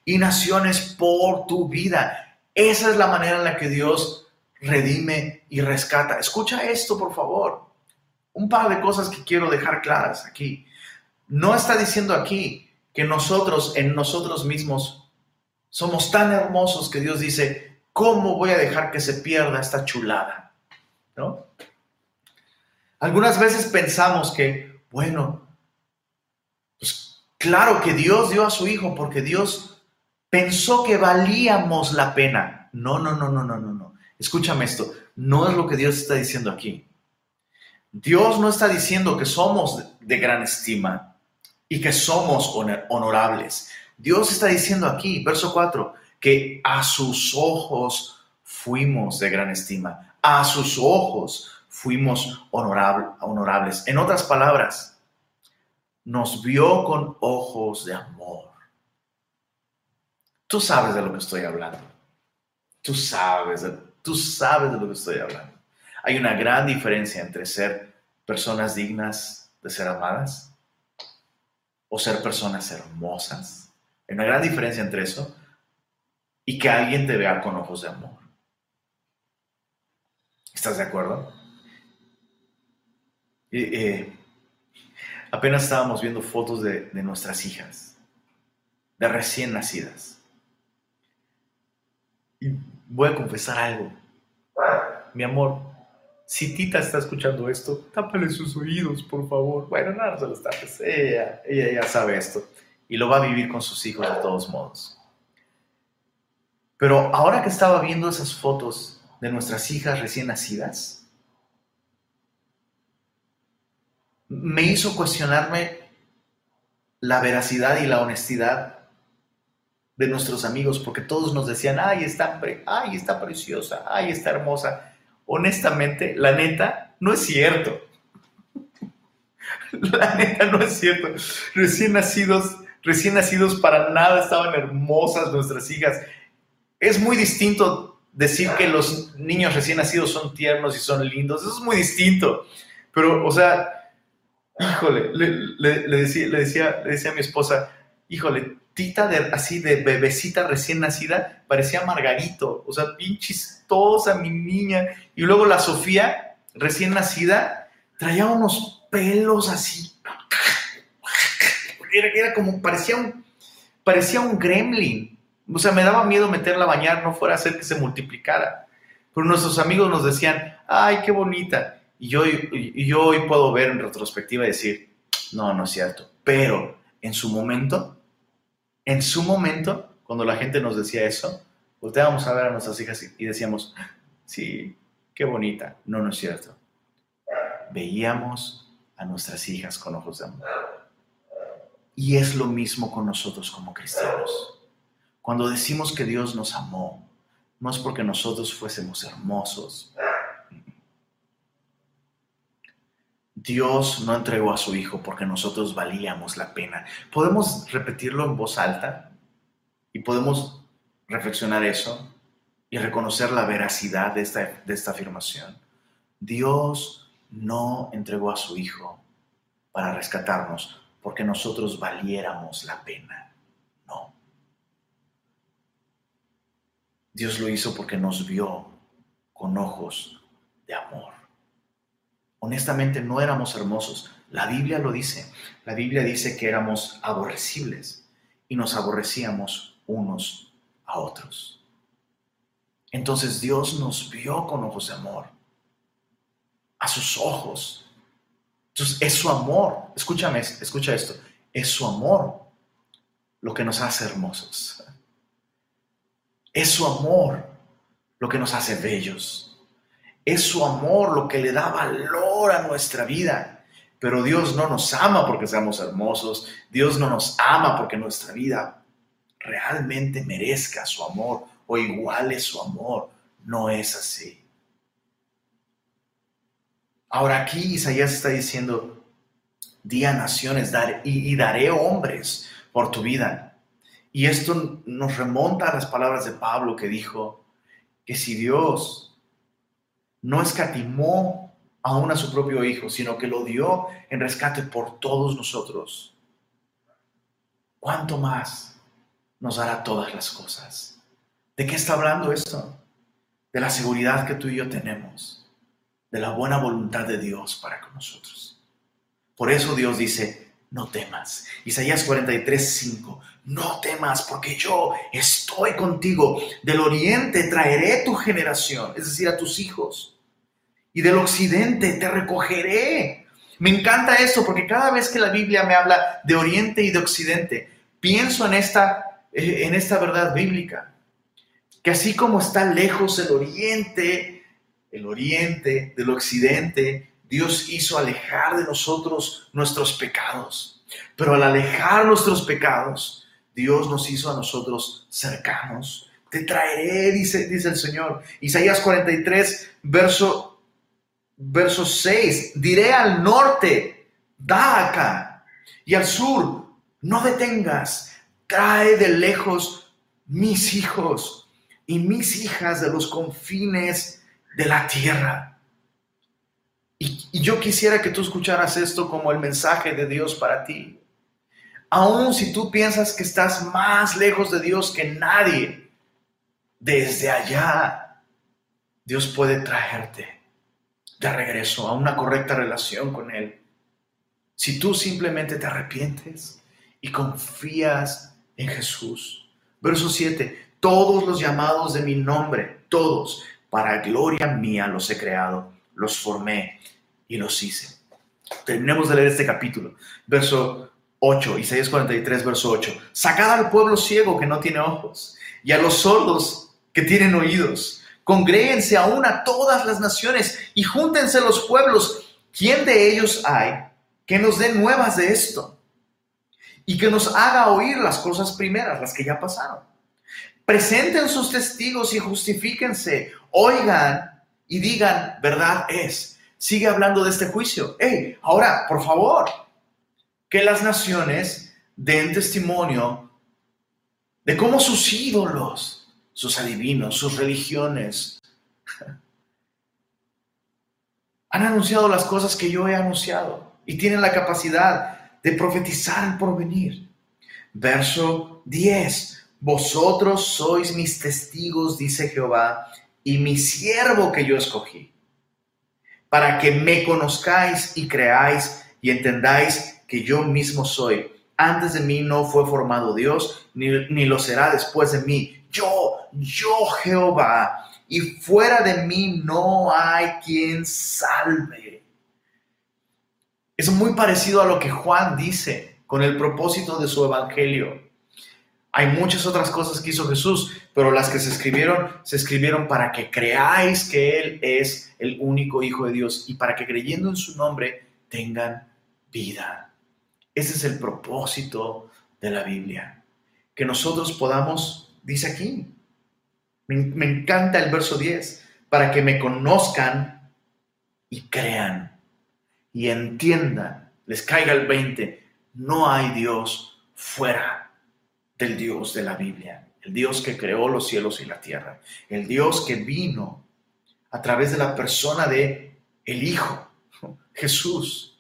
y naciones por tu vida. Esa es la manera en la que Dios redime y rescata. Escucha esto, por favor. Un par de cosas que quiero dejar claras aquí. No está diciendo aquí que nosotros en nosotros mismos somos tan hermosos que Dios dice, ¿cómo voy a dejar que se pierda esta chulada? ¿No? Algunas veces pensamos que, bueno, pues claro que Dios dio a su Hijo porque Dios pensó que valíamos la pena. No, no, no, no, no, no, no. Escúchame esto, no es lo que Dios está diciendo aquí. Dios no está diciendo que somos de gran estima y que somos honorables. Dios está diciendo aquí, verso 4, que a sus ojos fuimos de gran estima. A sus ojos fuimos honorables. En otras palabras, nos vio con ojos de amor. Tú sabes de lo que estoy hablando. Tú sabes, tú sabes de lo que estoy hablando. Hay una gran diferencia entre ser personas dignas de ser amadas o ser personas hermosas. Hay una gran diferencia entre eso y que alguien te vea con ojos de amor. ¿Estás de acuerdo? Eh, apenas estábamos viendo fotos de, nuestras hijas, de recién nacidas. Y voy a confesar algo. Mi amor, si Tita está escuchando esto, tápale sus oídos, por favor. Bueno, no, no se los tapes. Ella ya sabe esto. Y lo va a vivir con sus hijos de todos modos. Pero ahora que estaba viendo esas fotos de nuestras hijas recién nacidas, me hizo cuestionarme la veracidad y la honestidad de nuestros amigos, porque todos nos decían, ay, está, ay, está preciosa, ay, está hermosa. Honestamente, la neta, no es cierto. La neta no es cierto. Recién nacidos, recién nacidos para nada estaban hermosas nuestras hijas. Es muy distinto decir que los niños recién nacidos son tiernos y son lindos. Eso es muy distinto. Pero, o sea, híjole, le, decía, le, decía, le decía a mi esposa, híjole, Tita así de bebecita recién nacida, parecía Margarito, o sea, bien chistosa mi niña. Y luego la Sofía, recién nacida, traía unos pelos así. Era, como, parecía un, parecía un gremlin. O sea, me daba miedo meterla a bañar, no fuera a hacer que se multiplicara. Pero nuestros amigos nos decían, ay, qué bonita. Y yo, y yo hoy puedo ver en retrospectiva y decir, no, no es cierto. Pero en su momento, en su momento, cuando la gente nos decía eso, volteábamos a ver a nuestras hijas y decíamos, sí, qué bonita. No, no es cierto. Veíamos a nuestras hijas con ojos de amor. Y es lo mismo con nosotros como cristianos. Cuando decimos que Dios nos amó, no es porque nosotros fuésemos hermosos. Dios no entregó a su Hijo porque nosotros valíamos la pena. Podemos repetirlo en voz alta y podemos reflexionar eso y reconocer la veracidad de esta, afirmación. Dios no entregó a su Hijo para rescatarnos porque nosotros valiéramos la pena. No. Dios lo hizo porque nos vio con ojos de amor honestamente no éramos hermosos. La Biblia lo dice. La Biblia dice que éramos aborrecibles y nos aborrecíamos unos a otros. Entonces Dios nos vio con ojos de amor, a sus ojos. Entonces es su amor, escúchame, escucha esto, es su amor lo que nos hace hermosos. Es su amor lo que nos hace bellos. Es su amor lo que le da valor a nuestra vida. Pero Dios no nos ama porque seamos hermosos. Dios no nos ama porque nuestra vida realmente merezca su amor o iguale su amor. No es así. Ahora aquí Isaías está diciendo, di a naciones dar, y, y daré hombres por tu vida. Y esto nos remonta a las palabras de Pablo que dijo que si Dios no escatimó aún a su propio Hijo, sino que lo dio en rescate por todos nosotros, ¿cuánto más nos dará todas las cosas? ¿De qué está hablando esto? De la seguridad que tú y yo tenemos, de la buena voluntad de Dios para con nosotros. Por eso Dios dice, no temas. Isaías 43, 5. No temas porque yo estoy contigo. Del oriente traeré tu generación, es decir, a tus hijos y del occidente te recogeré. Me encanta eso porque cada vez que la Biblia me habla de oriente y de occidente, pienso en esta, eh, en esta verdad bíblica. Que así como está lejos el oriente, el oriente del occidente, Dios hizo alejar de nosotros nuestros pecados. Pero al alejar nuestros pecados, Dios nos hizo a nosotros cercanos. Te traeré, dice, dice el Señor. Isaías 43, verso, verso 6. Diré al norte, da acá. Y al sur, no detengas. Trae de lejos mis hijos y mis hijas de los confines de la tierra. Y, yo quisiera que tú escucharas esto como el mensaje de Dios para ti. Aun si tú piensas que estás más lejos de Dios que nadie, desde allá Dios puede traerte de regreso a una correcta relación con Él. Si tú simplemente te arrepientes y confías en Jesús. Verso 7, todos los llamados de mi nombre, todos, para gloria mía los he creado, los formé y los hice. Terminemos de leer este capítulo. Verso 8, Isaías 43, verso 8. Sacad al pueblo ciego que no tiene ojos y a los sordos que tienen oídos. Congréguense aún a todas las naciones y júntense los pueblos. ¿Quién de ellos hay que nos dé nuevas de esto? Y que nos haga oír las cosas primeras, las que ya pasaron. Presenten sus testigos y justifíquense. Oigan y digan, verdad es. Sigue hablando de este juicio. Hey, ahora, por favor, que las naciones den testimonio de cómo sus ídolos, sus adivinos, sus religiones, han anunciado las cosas que yo he anunciado y tienen la capacidad de profetizar el porvenir. Verso 10. Vosotros sois mis testigos, dice Jehová, y mi siervo que yo escogí, para que me conozcáis y creáis y entendáis que yo mismo soy. Antes de mí no fue formado Dios, ni, ni lo será después de mí. Yo, yo Jehová, y fuera de mí no hay quien salve. Es muy parecido a lo que Juan dice con el propósito de su evangelio. Hay muchas otras cosas que hizo Jesús, pero las que se escribieron, se escribieron para que creáis que Él es el único Hijo de Dios y para que creyendo en su nombre tengan vida. Ese es el propósito de la Biblia. Que nosotros podamos, dice aquí, me, encanta el verso 10, para que me conozcan y crean y entiendan, les caiga el 20, no hay Dios fuera del Dios de la Biblia, el Dios que creó los cielos y la tierra, el Dios que vino a través de la persona de el Hijo, Jesús.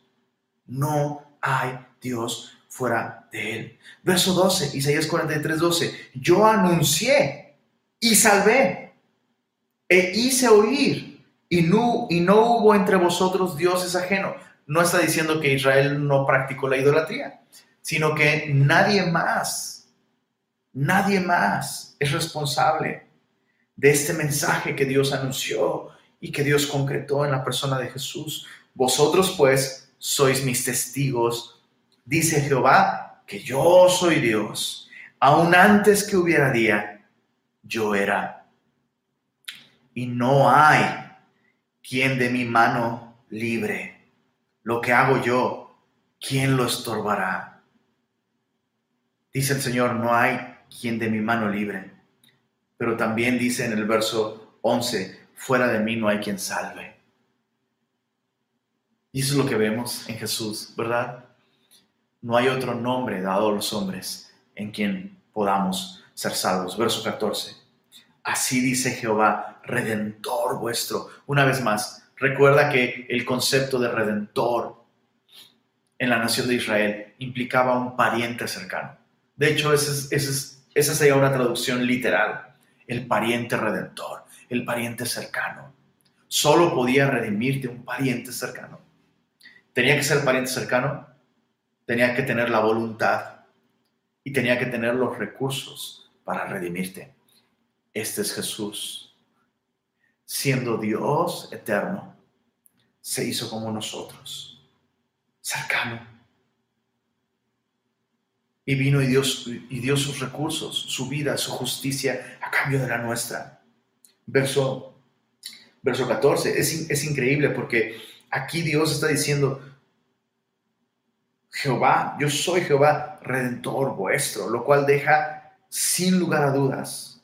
No hay Dios fuera de él. Verso 12, Isaías 43, 12. Yo anuncié y salvé e hice oír y no, y no hubo entre vosotros dioses ajenos. No está diciendo que Israel no practicó la idolatría, sino que nadie más Nadie más es responsable de este mensaje que Dios anunció y que Dios concretó en la persona de Jesús. Vosotros pues sois mis testigos, dice Jehová, que yo soy Dios. Aún antes que hubiera día, yo era. Y no hay quien de mi mano libre. Lo que hago yo, ¿quién lo estorbará? Dice el Señor, no hay quien de mi mano libre. Pero también dice en el verso 11, fuera de mí no hay quien salve. Y eso es lo que vemos en Jesús, ¿verdad? No hay otro nombre dado a los hombres en quien podamos ser salvos. Verso 14. Así dice Jehová, redentor vuestro. Una vez más, recuerda que el concepto de redentor en la nación de Israel implicaba un pariente cercano. De hecho, ese es, esa sería una traducción literal. El pariente redentor, el pariente cercano. Solo podía redimirte un pariente cercano. Tenía que ser pariente cercano, tenía que tener la voluntad y tenía que tener los recursos para redimirte. Este es Jesús. Siendo Dios eterno, se hizo como nosotros, cercano y vino y dio, y dio sus recursos, su vida, su justicia a cambio de la nuestra. Verso, verso 14. Es, es increíble porque aquí Dios está diciendo, Jehová, yo soy Jehová, redentor vuestro, lo cual deja sin lugar a dudas,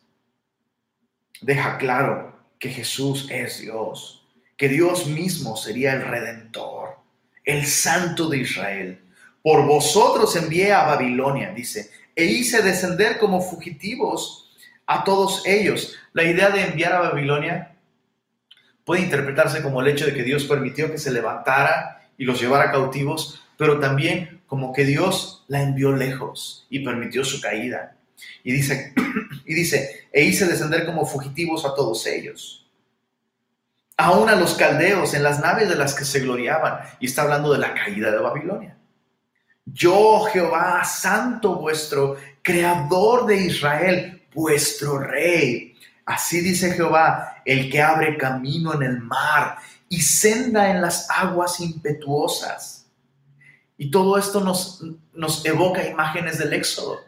deja claro que Jesús es Dios, que Dios mismo sería el redentor, el santo de Israel. Por vosotros envié a Babilonia, dice, e hice descender como fugitivos a todos ellos. La idea de enviar a Babilonia puede interpretarse como el hecho de que Dios permitió que se levantara y los llevara cautivos, pero también como que Dios la envió lejos y permitió su caída. Y dice, y dice, e hice descender como fugitivos a todos ellos. Aún a los caldeos en las naves de las que se gloriaban. Y está hablando de la caída de Babilonia. Yo, Jehová, santo vuestro, creador de Israel, vuestro rey. Así dice Jehová, el que abre camino en el mar y senda en las aguas impetuosas. Y todo esto nos, nos evoca imágenes del Éxodo,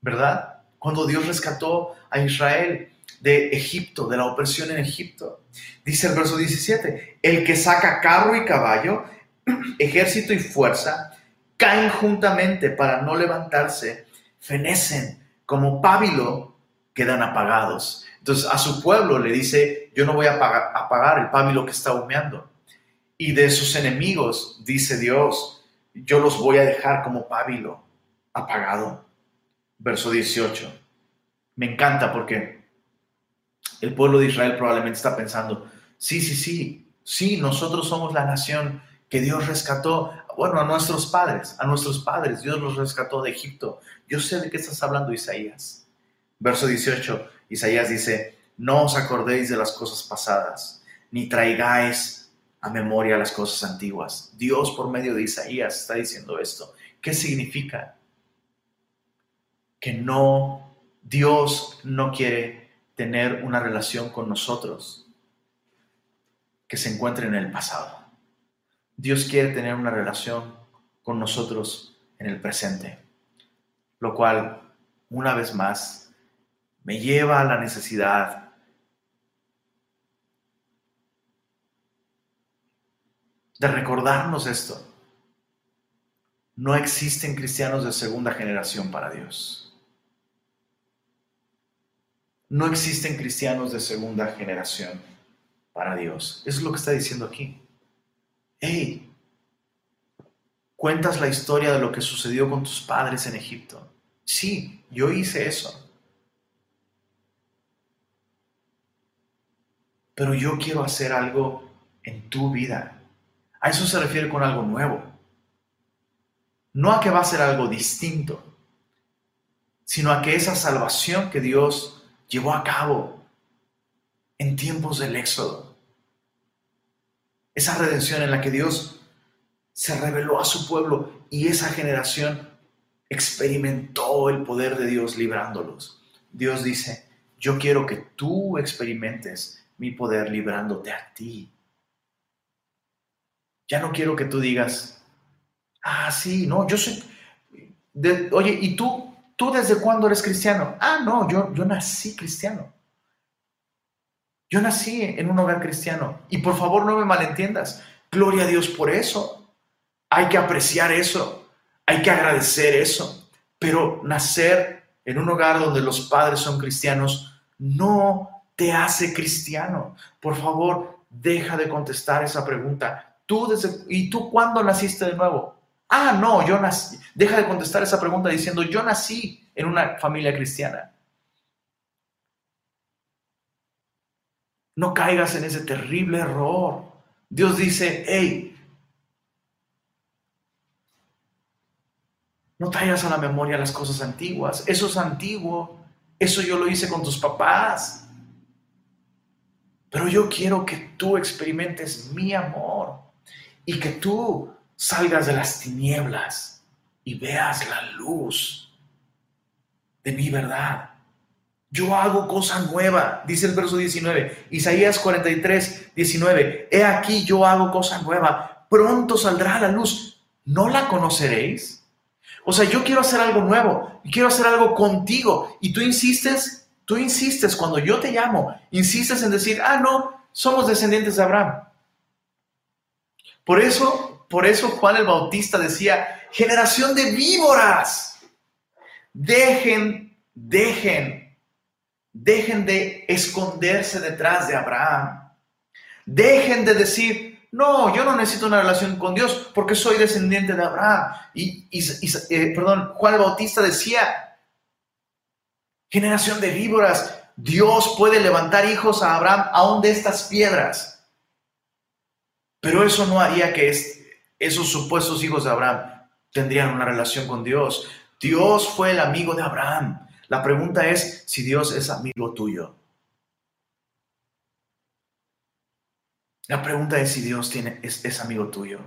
¿verdad? Cuando Dios rescató a Israel de Egipto, de la opresión en Egipto. Dice el verso 17, el que saca carro y caballo, ejército y fuerza, caen juntamente para no levantarse, fenecen como pábilo, quedan apagados. Entonces a su pueblo le dice, yo no voy a apagar, el pábilo que está humeando. Y de sus enemigos, dice Dios, yo los voy a dejar como pábilo, apagado. Verso 18. Me encanta porque el pueblo de Israel probablemente está pensando, sí, sí, sí, sí, nosotros somos la nación que Dios rescató bueno, a nuestros padres, a nuestros padres, Dios los rescató de Egipto. Yo sé de qué estás hablando, Isaías. Verso 18, Isaías dice, no os acordéis de las cosas pasadas, ni traigáis a memoria las cosas antiguas. Dios por medio de Isaías está diciendo esto. ¿Qué significa? Que no, Dios no quiere tener una relación con nosotros que se encuentre en el pasado. Dios quiere tener una relación con nosotros en el presente, lo cual, una vez más, me lleva a la necesidad de recordarnos esto. No existen cristianos de segunda generación para Dios. No existen cristianos de segunda generación para Dios. Eso es lo que está diciendo aquí hey, cuentas la historia de lo que sucedió con tus padres en Egipto. Sí, yo hice eso. Pero yo quiero hacer algo en tu vida. A eso se refiere con algo nuevo. No a que va a ser algo distinto, sino a que esa salvación que Dios llevó a cabo en tiempos del Éxodo, esa redención en la que Dios se reveló a su pueblo y esa generación experimentó el poder de Dios librándolos. Dios dice, yo quiero que tú experimentes mi poder librándote a ti. Ya no quiero que tú digas, ah, sí, no, yo soy, oye, ¿y tú, tú desde cuándo eres cristiano? Ah, no, yo, yo nací cristiano. Yo nací en un hogar cristiano y por favor no me malentiendas. Gloria a Dios por eso. Hay que apreciar eso. Hay que agradecer eso. Pero nacer en un hogar donde los padres son cristianos no te hace cristiano. Por favor, deja de contestar esa pregunta. ¿Tú ¿Y tú cuándo naciste de nuevo? Ah, no, yo nací. Deja de contestar esa pregunta diciendo, yo nací en una familia cristiana. No caigas en ese terrible error. Dios dice, hey, no traigas a la memoria las cosas antiguas. Eso es antiguo. Eso yo lo hice con tus papás. Pero yo quiero que tú experimentes mi amor y que tú salgas de las tinieblas y veas la luz de mi verdad. Yo hago cosa nueva, dice el verso 19. Isaías 43, 19. He aquí yo hago cosa nueva. Pronto saldrá a la luz. ¿No la conoceréis? O sea, yo quiero hacer algo nuevo quiero hacer algo contigo. Y tú insistes, tú insistes cuando yo te llamo, insistes en decir, ah, no, somos descendientes de Abraham. Por eso, por eso Juan el Bautista decía, generación de víboras, dejen, dejen, dejen de esconderse detrás de Abraham. Dejen de decir, no, yo no necesito una relación con Dios porque soy descendiente de Abraham. Y, eh, perdón, Juan Bautista decía, generación de víboras, Dios puede levantar hijos a Abraham aún de estas piedras. Pero eso no haría que esos supuestos hijos de Abraham tendrían una relación con Dios. Dios fue el amigo de Abraham. La pregunta es si Dios es amigo tuyo. La pregunta es si Dios tiene, es, es amigo tuyo.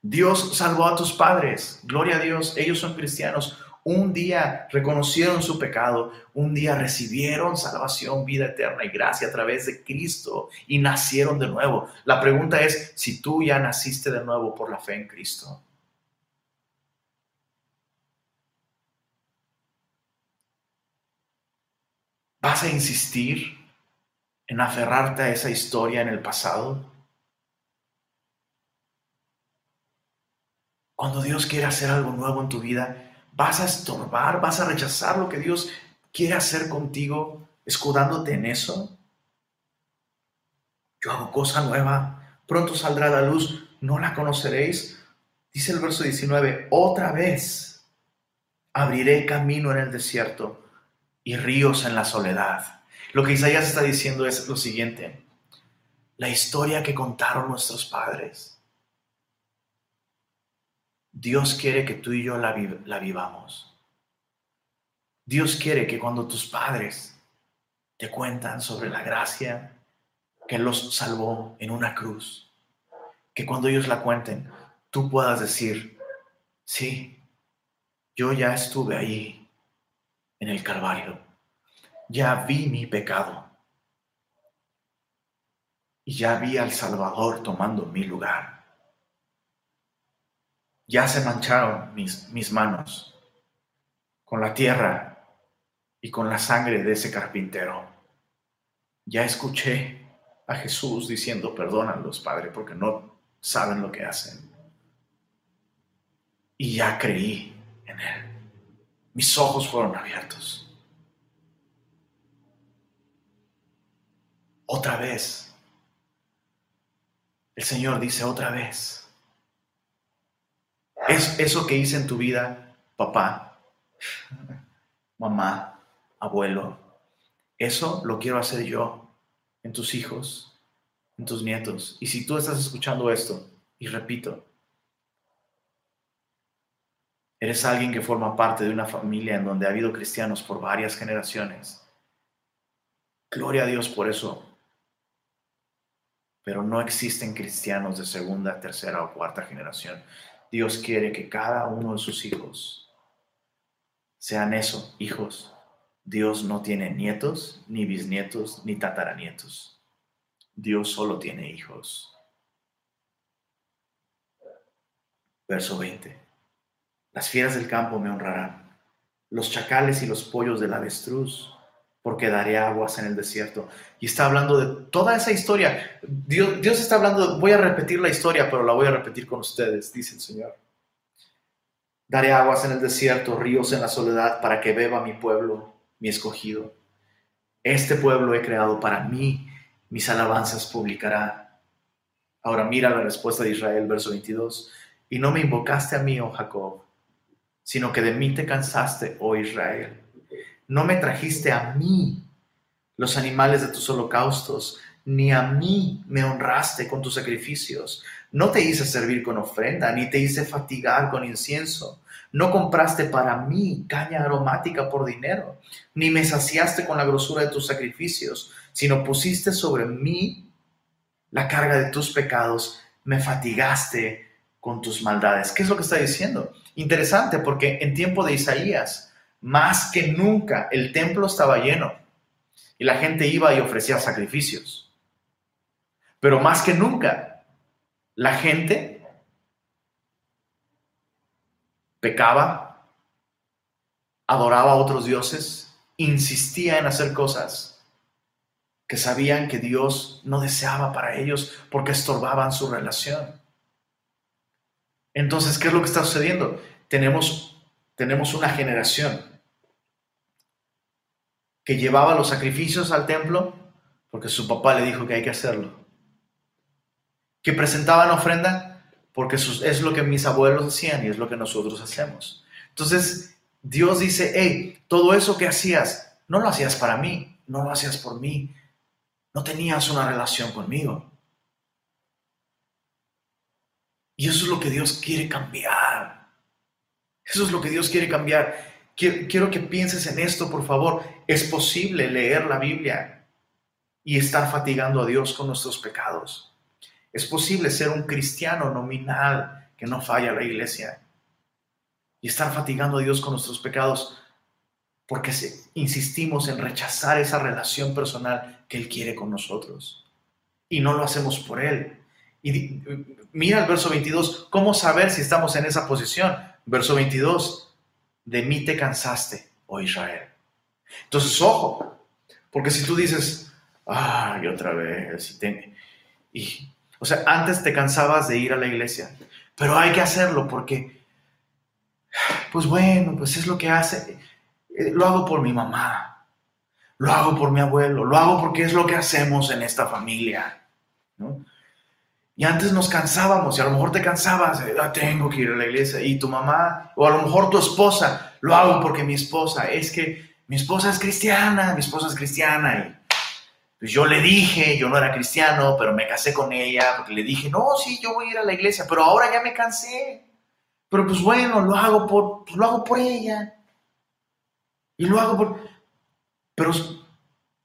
Dios salvó a tus padres. Gloria a Dios. Ellos son cristianos. Un día reconocieron su pecado, un día recibieron salvación, vida eterna y gracia a través de Cristo y nacieron de nuevo. La pregunta es si tú ya naciste de nuevo por la fe en Cristo. ¿Vas a insistir en aferrarte a esa historia en el pasado? Cuando Dios quiere hacer algo nuevo en tu vida, vas a estorbar, vas a rechazar lo que Dios quiere hacer contigo, escudándote en eso. Yo hago cosa nueva, pronto saldrá la luz, no la conoceréis. Dice el verso 19, otra vez abriré camino en el desierto y ríos en la soledad. Lo que Isaías está diciendo es lo siguiente, la historia que contaron nuestros padres Dios quiere que tú y yo la, vivamos. Dios quiere que cuando tus padres te cuentan sobre la gracia que los salvó en una cruz, que cuando ellos la cuenten, tú puedas decir, sí, yo ya estuve ahí en el Calvario, ya vi mi pecado y ya vi al Salvador tomando mi lugar ya se mancharon mis, mis manos con la tierra y con la sangre de ese carpintero. Ya escuché a Jesús diciendo, perdónalos, Padre, porque no saben lo que hacen. Y ya creí en Él. Mis ojos fueron abiertos. Otra vez. El Señor dice otra vez es eso que hice en tu vida, papá, mamá, abuelo. Eso lo quiero hacer yo en tus hijos, en tus nietos. Y si tú estás escuchando esto, y repito, eres alguien que forma parte de una familia en donde ha habido cristianos por varias generaciones. Gloria a Dios por eso. Pero no existen cristianos de segunda, tercera o cuarta generación. Dios quiere que cada uno de sus hijos sean eso, hijos. Dios no tiene nietos, ni bisnietos, ni tataranietos. Dios solo tiene hijos. Verso 20. Las fieras del campo me honrarán, los chacales y los pollos del avestruz porque daré aguas en el desierto. Y está hablando de toda esa historia. Dios, Dios está hablando, voy a repetir la historia, pero la voy a repetir con ustedes, dice el Señor. Daré aguas en el desierto, ríos en la soledad, para que beba mi pueblo, mi escogido. Este pueblo he creado para mí, mis alabanzas publicará. Ahora mira la respuesta de Israel, verso 22. Y no me invocaste a mí, oh Jacob, sino que de mí te cansaste, oh Israel. No me trajiste a mí los animales de tus holocaustos, ni a mí me honraste con tus sacrificios. No te hice servir con ofrenda, ni te hice fatigar con incienso. No compraste para mí caña aromática por dinero, ni me saciaste con la grosura de tus sacrificios, sino pusiste sobre mí la carga de tus pecados, me fatigaste con tus maldades. ¿Qué es lo que está diciendo? Interesante porque en tiempo de Isaías, más que nunca el templo estaba lleno y la gente iba y ofrecía sacrificios. Pero más que nunca la gente pecaba, adoraba a otros dioses, insistía en hacer cosas que sabían que Dios no deseaba para ellos porque estorbaban su relación. Entonces, ¿qué es lo que está sucediendo? Tenemos, tenemos una generación que llevaba los sacrificios al templo porque su papá le dijo que hay que hacerlo. Que presentaban ofrenda porque es lo que mis abuelos hacían y es lo que nosotros hacemos. Entonces, Dios dice, hey, todo eso que hacías, no lo hacías para mí, no lo hacías por mí, no tenías una relación conmigo. Y eso es lo que Dios quiere cambiar. Eso es lo que Dios quiere cambiar. Quiero, que pienses en esto, por favor. Es posible leer la Biblia y estar fatigando a Dios con nuestros pecados. Es posible ser un cristiano nominal que no falla a la iglesia y estar fatigando a Dios con nuestros pecados porque insistimos en rechazar esa relación personal que Él quiere con nosotros. Y no lo hacemos por Él. Y mira el verso 22, ¿cómo saber si estamos en esa posición? Verso 22, de mí te cansaste, oh Israel. Entonces, ojo, porque si tú dices, ay, otra vez, y, o sea, antes te cansabas de ir a la iglesia, pero hay que hacerlo porque, pues bueno, pues es lo que hace, eh, lo hago por mi mamá, lo hago por mi abuelo, lo hago porque es lo que hacemos en esta familia, ¿no? Y antes nos cansábamos, y a lo mejor te cansabas, ah, tengo que ir a la iglesia, y tu mamá, o a lo mejor tu esposa, lo hago porque mi esposa, es que mi esposa es cristiana, mi esposa es cristiana, y pues yo le dije, yo no era cristiano, pero me casé con ella, porque le dije, no, sí, yo voy a ir a la iglesia, pero ahora ya me cansé. Pero pues bueno, lo hago por, lo hago por ella. Y lo hago por... Pero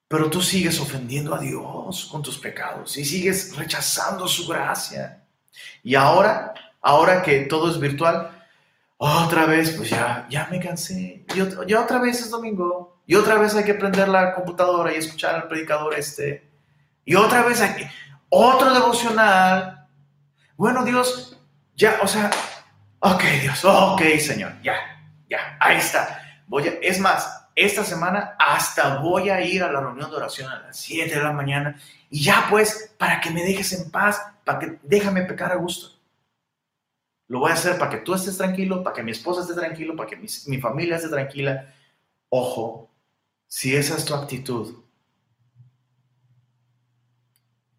pero tú sigues ofendiendo a Dios con tus pecados y sigues rechazando su gracia. Y ahora, ahora que todo es virtual, otra vez, pues ya, ya me cansé. Y otra, vez es domingo. Y otra vez hay que prender la computadora y escuchar al predicador este. Y otra vez aquí, otro devocional. Bueno, Dios, ya, o sea, ok, Dios, ok, Señor, ya, ya, ahí está. Voy es más, esta semana hasta voy a ir a la reunión de oración a las 7 de la mañana y ya pues, para que me dejes en paz, para que déjame pecar a gusto. Lo voy a hacer para que tú estés tranquilo, para que mi esposa esté tranquilo, para que mi, mi familia esté tranquila. Ojo, si esa es tu actitud,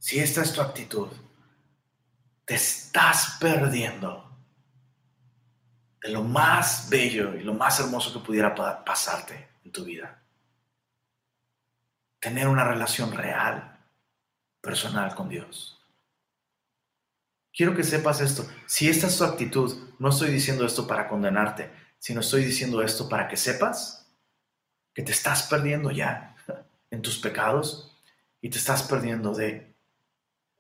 si esta es tu actitud, te estás perdiendo de lo más bello y lo más hermoso que pudiera pasarte tu vida. Tener una relación real, personal con Dios. Quiero que sepas esto. Si esta es tu actitud, no estoy diciendo esto para condenarte, sino estoy diciendo esto para que sepas que te estás perdiendo ya en tus pecados y te estás perdiendo de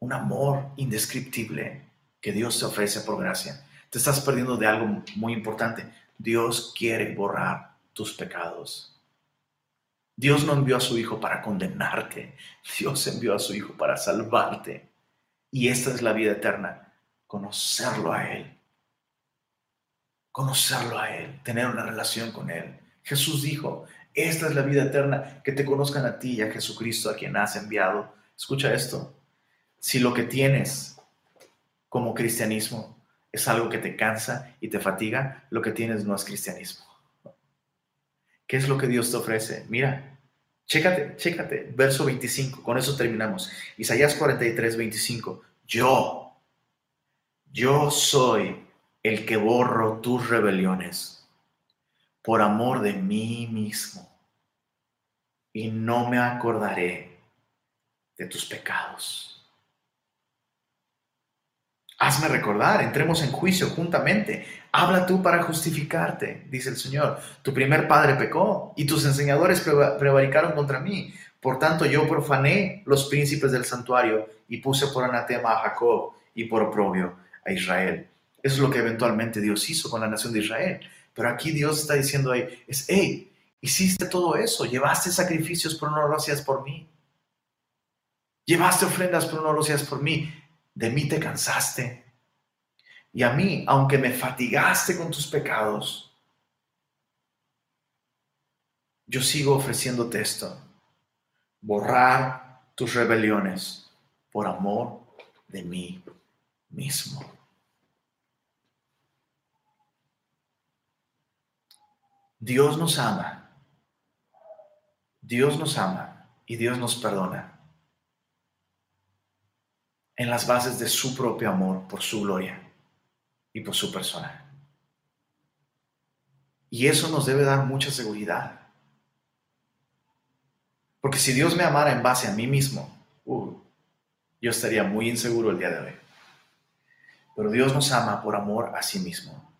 un amor indescriptible que Dios te ofrece por gracia. Te estás perdiendo de algo muy importante. Dios quiere borrar tus pecados. Dios no envió a su Hijo para condenarte, Dios envió a su Hijo para salvarte. Y esta es la vida eterna, conocerlo a Él. Conocerlo a Él, tener una relación con Él. Jesús dijo, esta es la vida eterna, que te conozcan a ti y a Jesucristo a quien has enviado. Escucha esto, si lo que tienes como cristianismo es algo que te cansa y te fatiga, lo que tienes no es cristianismo. ¿Qué es lo que Dios te ofrece? Mira, chécate, chécate, verso 25, con eso terminamos. Isaías 43, 25. Yo, yo soy el que borro tus rebeliones por amor de mí mismo y no me acordaré de tus pecados. Hazme recordar, entremos en juicio juntamente. Habla tú para justificarte, dice el Señor. Tu primer padre pecó y tus enseñadores prevaricaron contra mí. Por tanto, yo profané los príncipes del santuario y puse por anatema a Jacob y por oprobio a Israel. Eso es lo que eventualmente Dios hizo con la nación de Israel. Pero aquí Dios está diciendo ahí, es, hey, hiciste todo eso, llevaste sacrificios, pero no lo hacías por mí. Llevaste ofrendas, pero no lo hacías por mí de mí te cansaste. Y a mí, aunque me fatigaste con tus pecados, yo sigo ofreciéndote esto. Borrar tus rebeliones por amor de mí mismo. Dios nos ama. Dios nos ama y Dios nos perdona en las bases de su propio amor por su gloria y por su persona. Y eso nos debe dar mucha seguridad. Porque si Dios me amara en base a mí mismo, uh, yo estaría muy inseguro el día de hoy. Pero Dios nos ama por amor a sí mismo.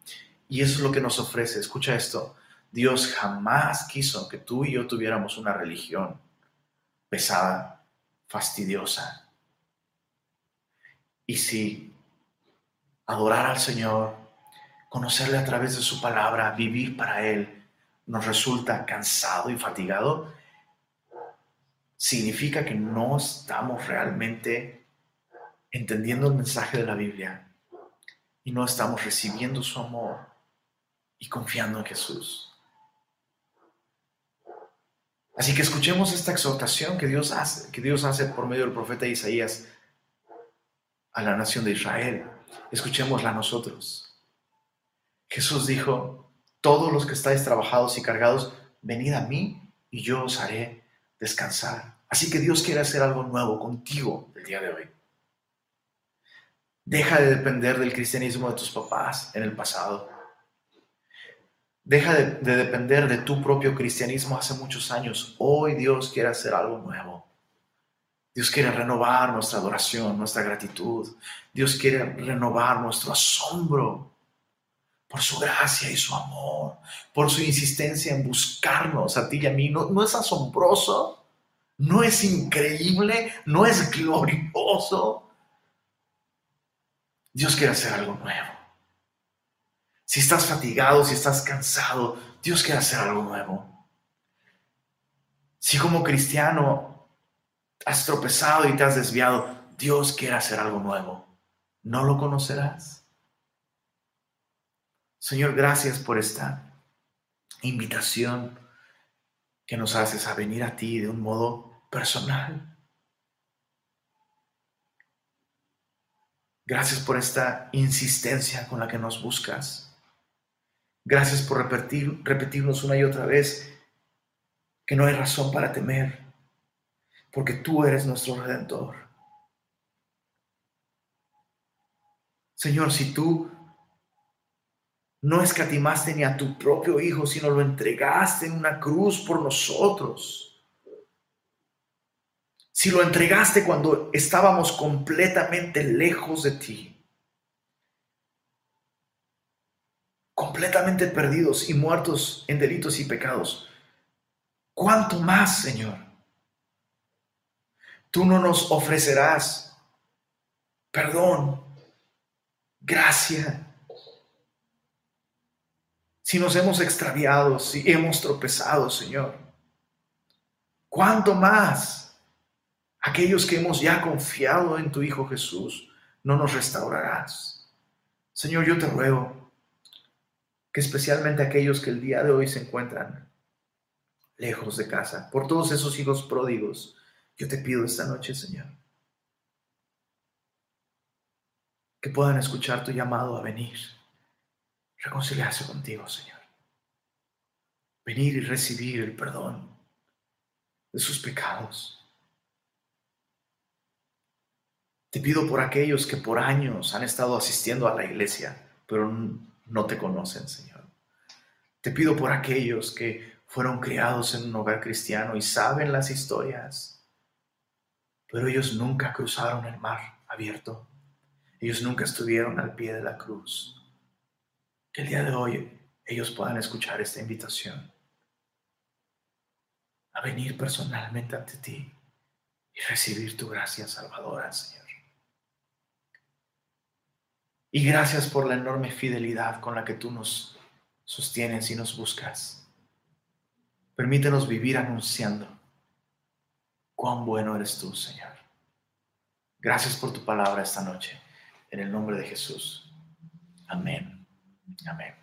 Y eso es lo que nos ofrece. Escucha esto. Dios jamás quiso que tú y yo tuviéramos una religión pesada, fastidiosa. Y si adorar al Señor, conocerle a través de su palabra, vivir para Él, nos resulta cansado y fatigado, significa que no estamos realmente entendiendo el mensaje de la Biblia y no estamos recibiendo su amor y confiando en Jesús. Así que escuchemos esta exhortación que Dios hace, que Dios hace por medio del profeta Isaías a la nación de Israel. Escuchémosla nosotros. Jesús dijo, todos los que estáis trabajados y cargados, venid a mí y yo os haré descansar. Así que Dios quiere hacer algo nuevo contigo el día de hoy. Deja de depender del cristianismo de tus papás en el pasado. Deja de, de, depender de tu propio cristianismo hace muchos años. Hoy Dios quiere hacer algo nuevo. Dios quiere renovar nuestra adoración, nuestra gratitud. Dios quiere renovar nuestro asombro por su gracia y su amor, por su insistencia en buscarnos a ti y a mí. ¿No, no es asombroso? ¿No es increíble? ¿No es glorioso? Dios quiere hacer algo nuevo. Si estás fatigado, si estás cansado, Dios quiere hacer algo nuevo. Si como cristiano has tropezado y te has desviado, Dios quiere hacer algo nuevo. ¿No lo conocerás? Señor, gracias por esta invitación que nos haces a venir a ti de un modo personal. Gracias por esta insistencia con la que nos buscas. Gracias por repetir, repetirnos una y otra vez que no hay razón para temer, porque tú eres nuestro redentor. Señor, si tú no escatimaste ni a tu propio Hijo, sino lo entregaste en una cruz por nosotros. Si lo entregaste cuando estábamos completamente lejos de ti, completamente perdidos y muertos en delitos y pecados, ¿cuánto más, Señor? Tú no nos ofrecerás perdón, gracia, si nos hemos extraviado, si hemos tropezado, Señor. ¿Cuánto más aquellos que hemos ya confiado en tu Hijo Jesús no nos restaurarás? Señor, yo te ruego que especialmente aquellos que el día de hoy se encuentran lejos de casa, por todos esos hijos pródigos, yo te pido esta noche, Señor, que puedan escuchar tu llamado a venir reconciliarse contigo, Señor. Venir y recibir el perdón de sus pecados. Te pido por aquellos que por años han estado asistiendo a la iglesia, pero no te conocen, Señor. Te pido por aquellos que fueron criados en un hogar cristiano y saben las historias, pero ellos nunca cruzaron el mar abierto. Ellos nunca estuvieron al pie de la cruz que el día de hoy ellos puedan escuchar esta invitación a venir personalmente ante ti y recibir tu gracia salvadora, Señor. Y gracias por la enorme fidelidad con la que tú nos sostienes y nos buscas. Permítenos vivir anunciando cuán bueno eres tú, Señor. Gracias por tu palabra esta noche. En el nombre de Jesús. Amén. Amén.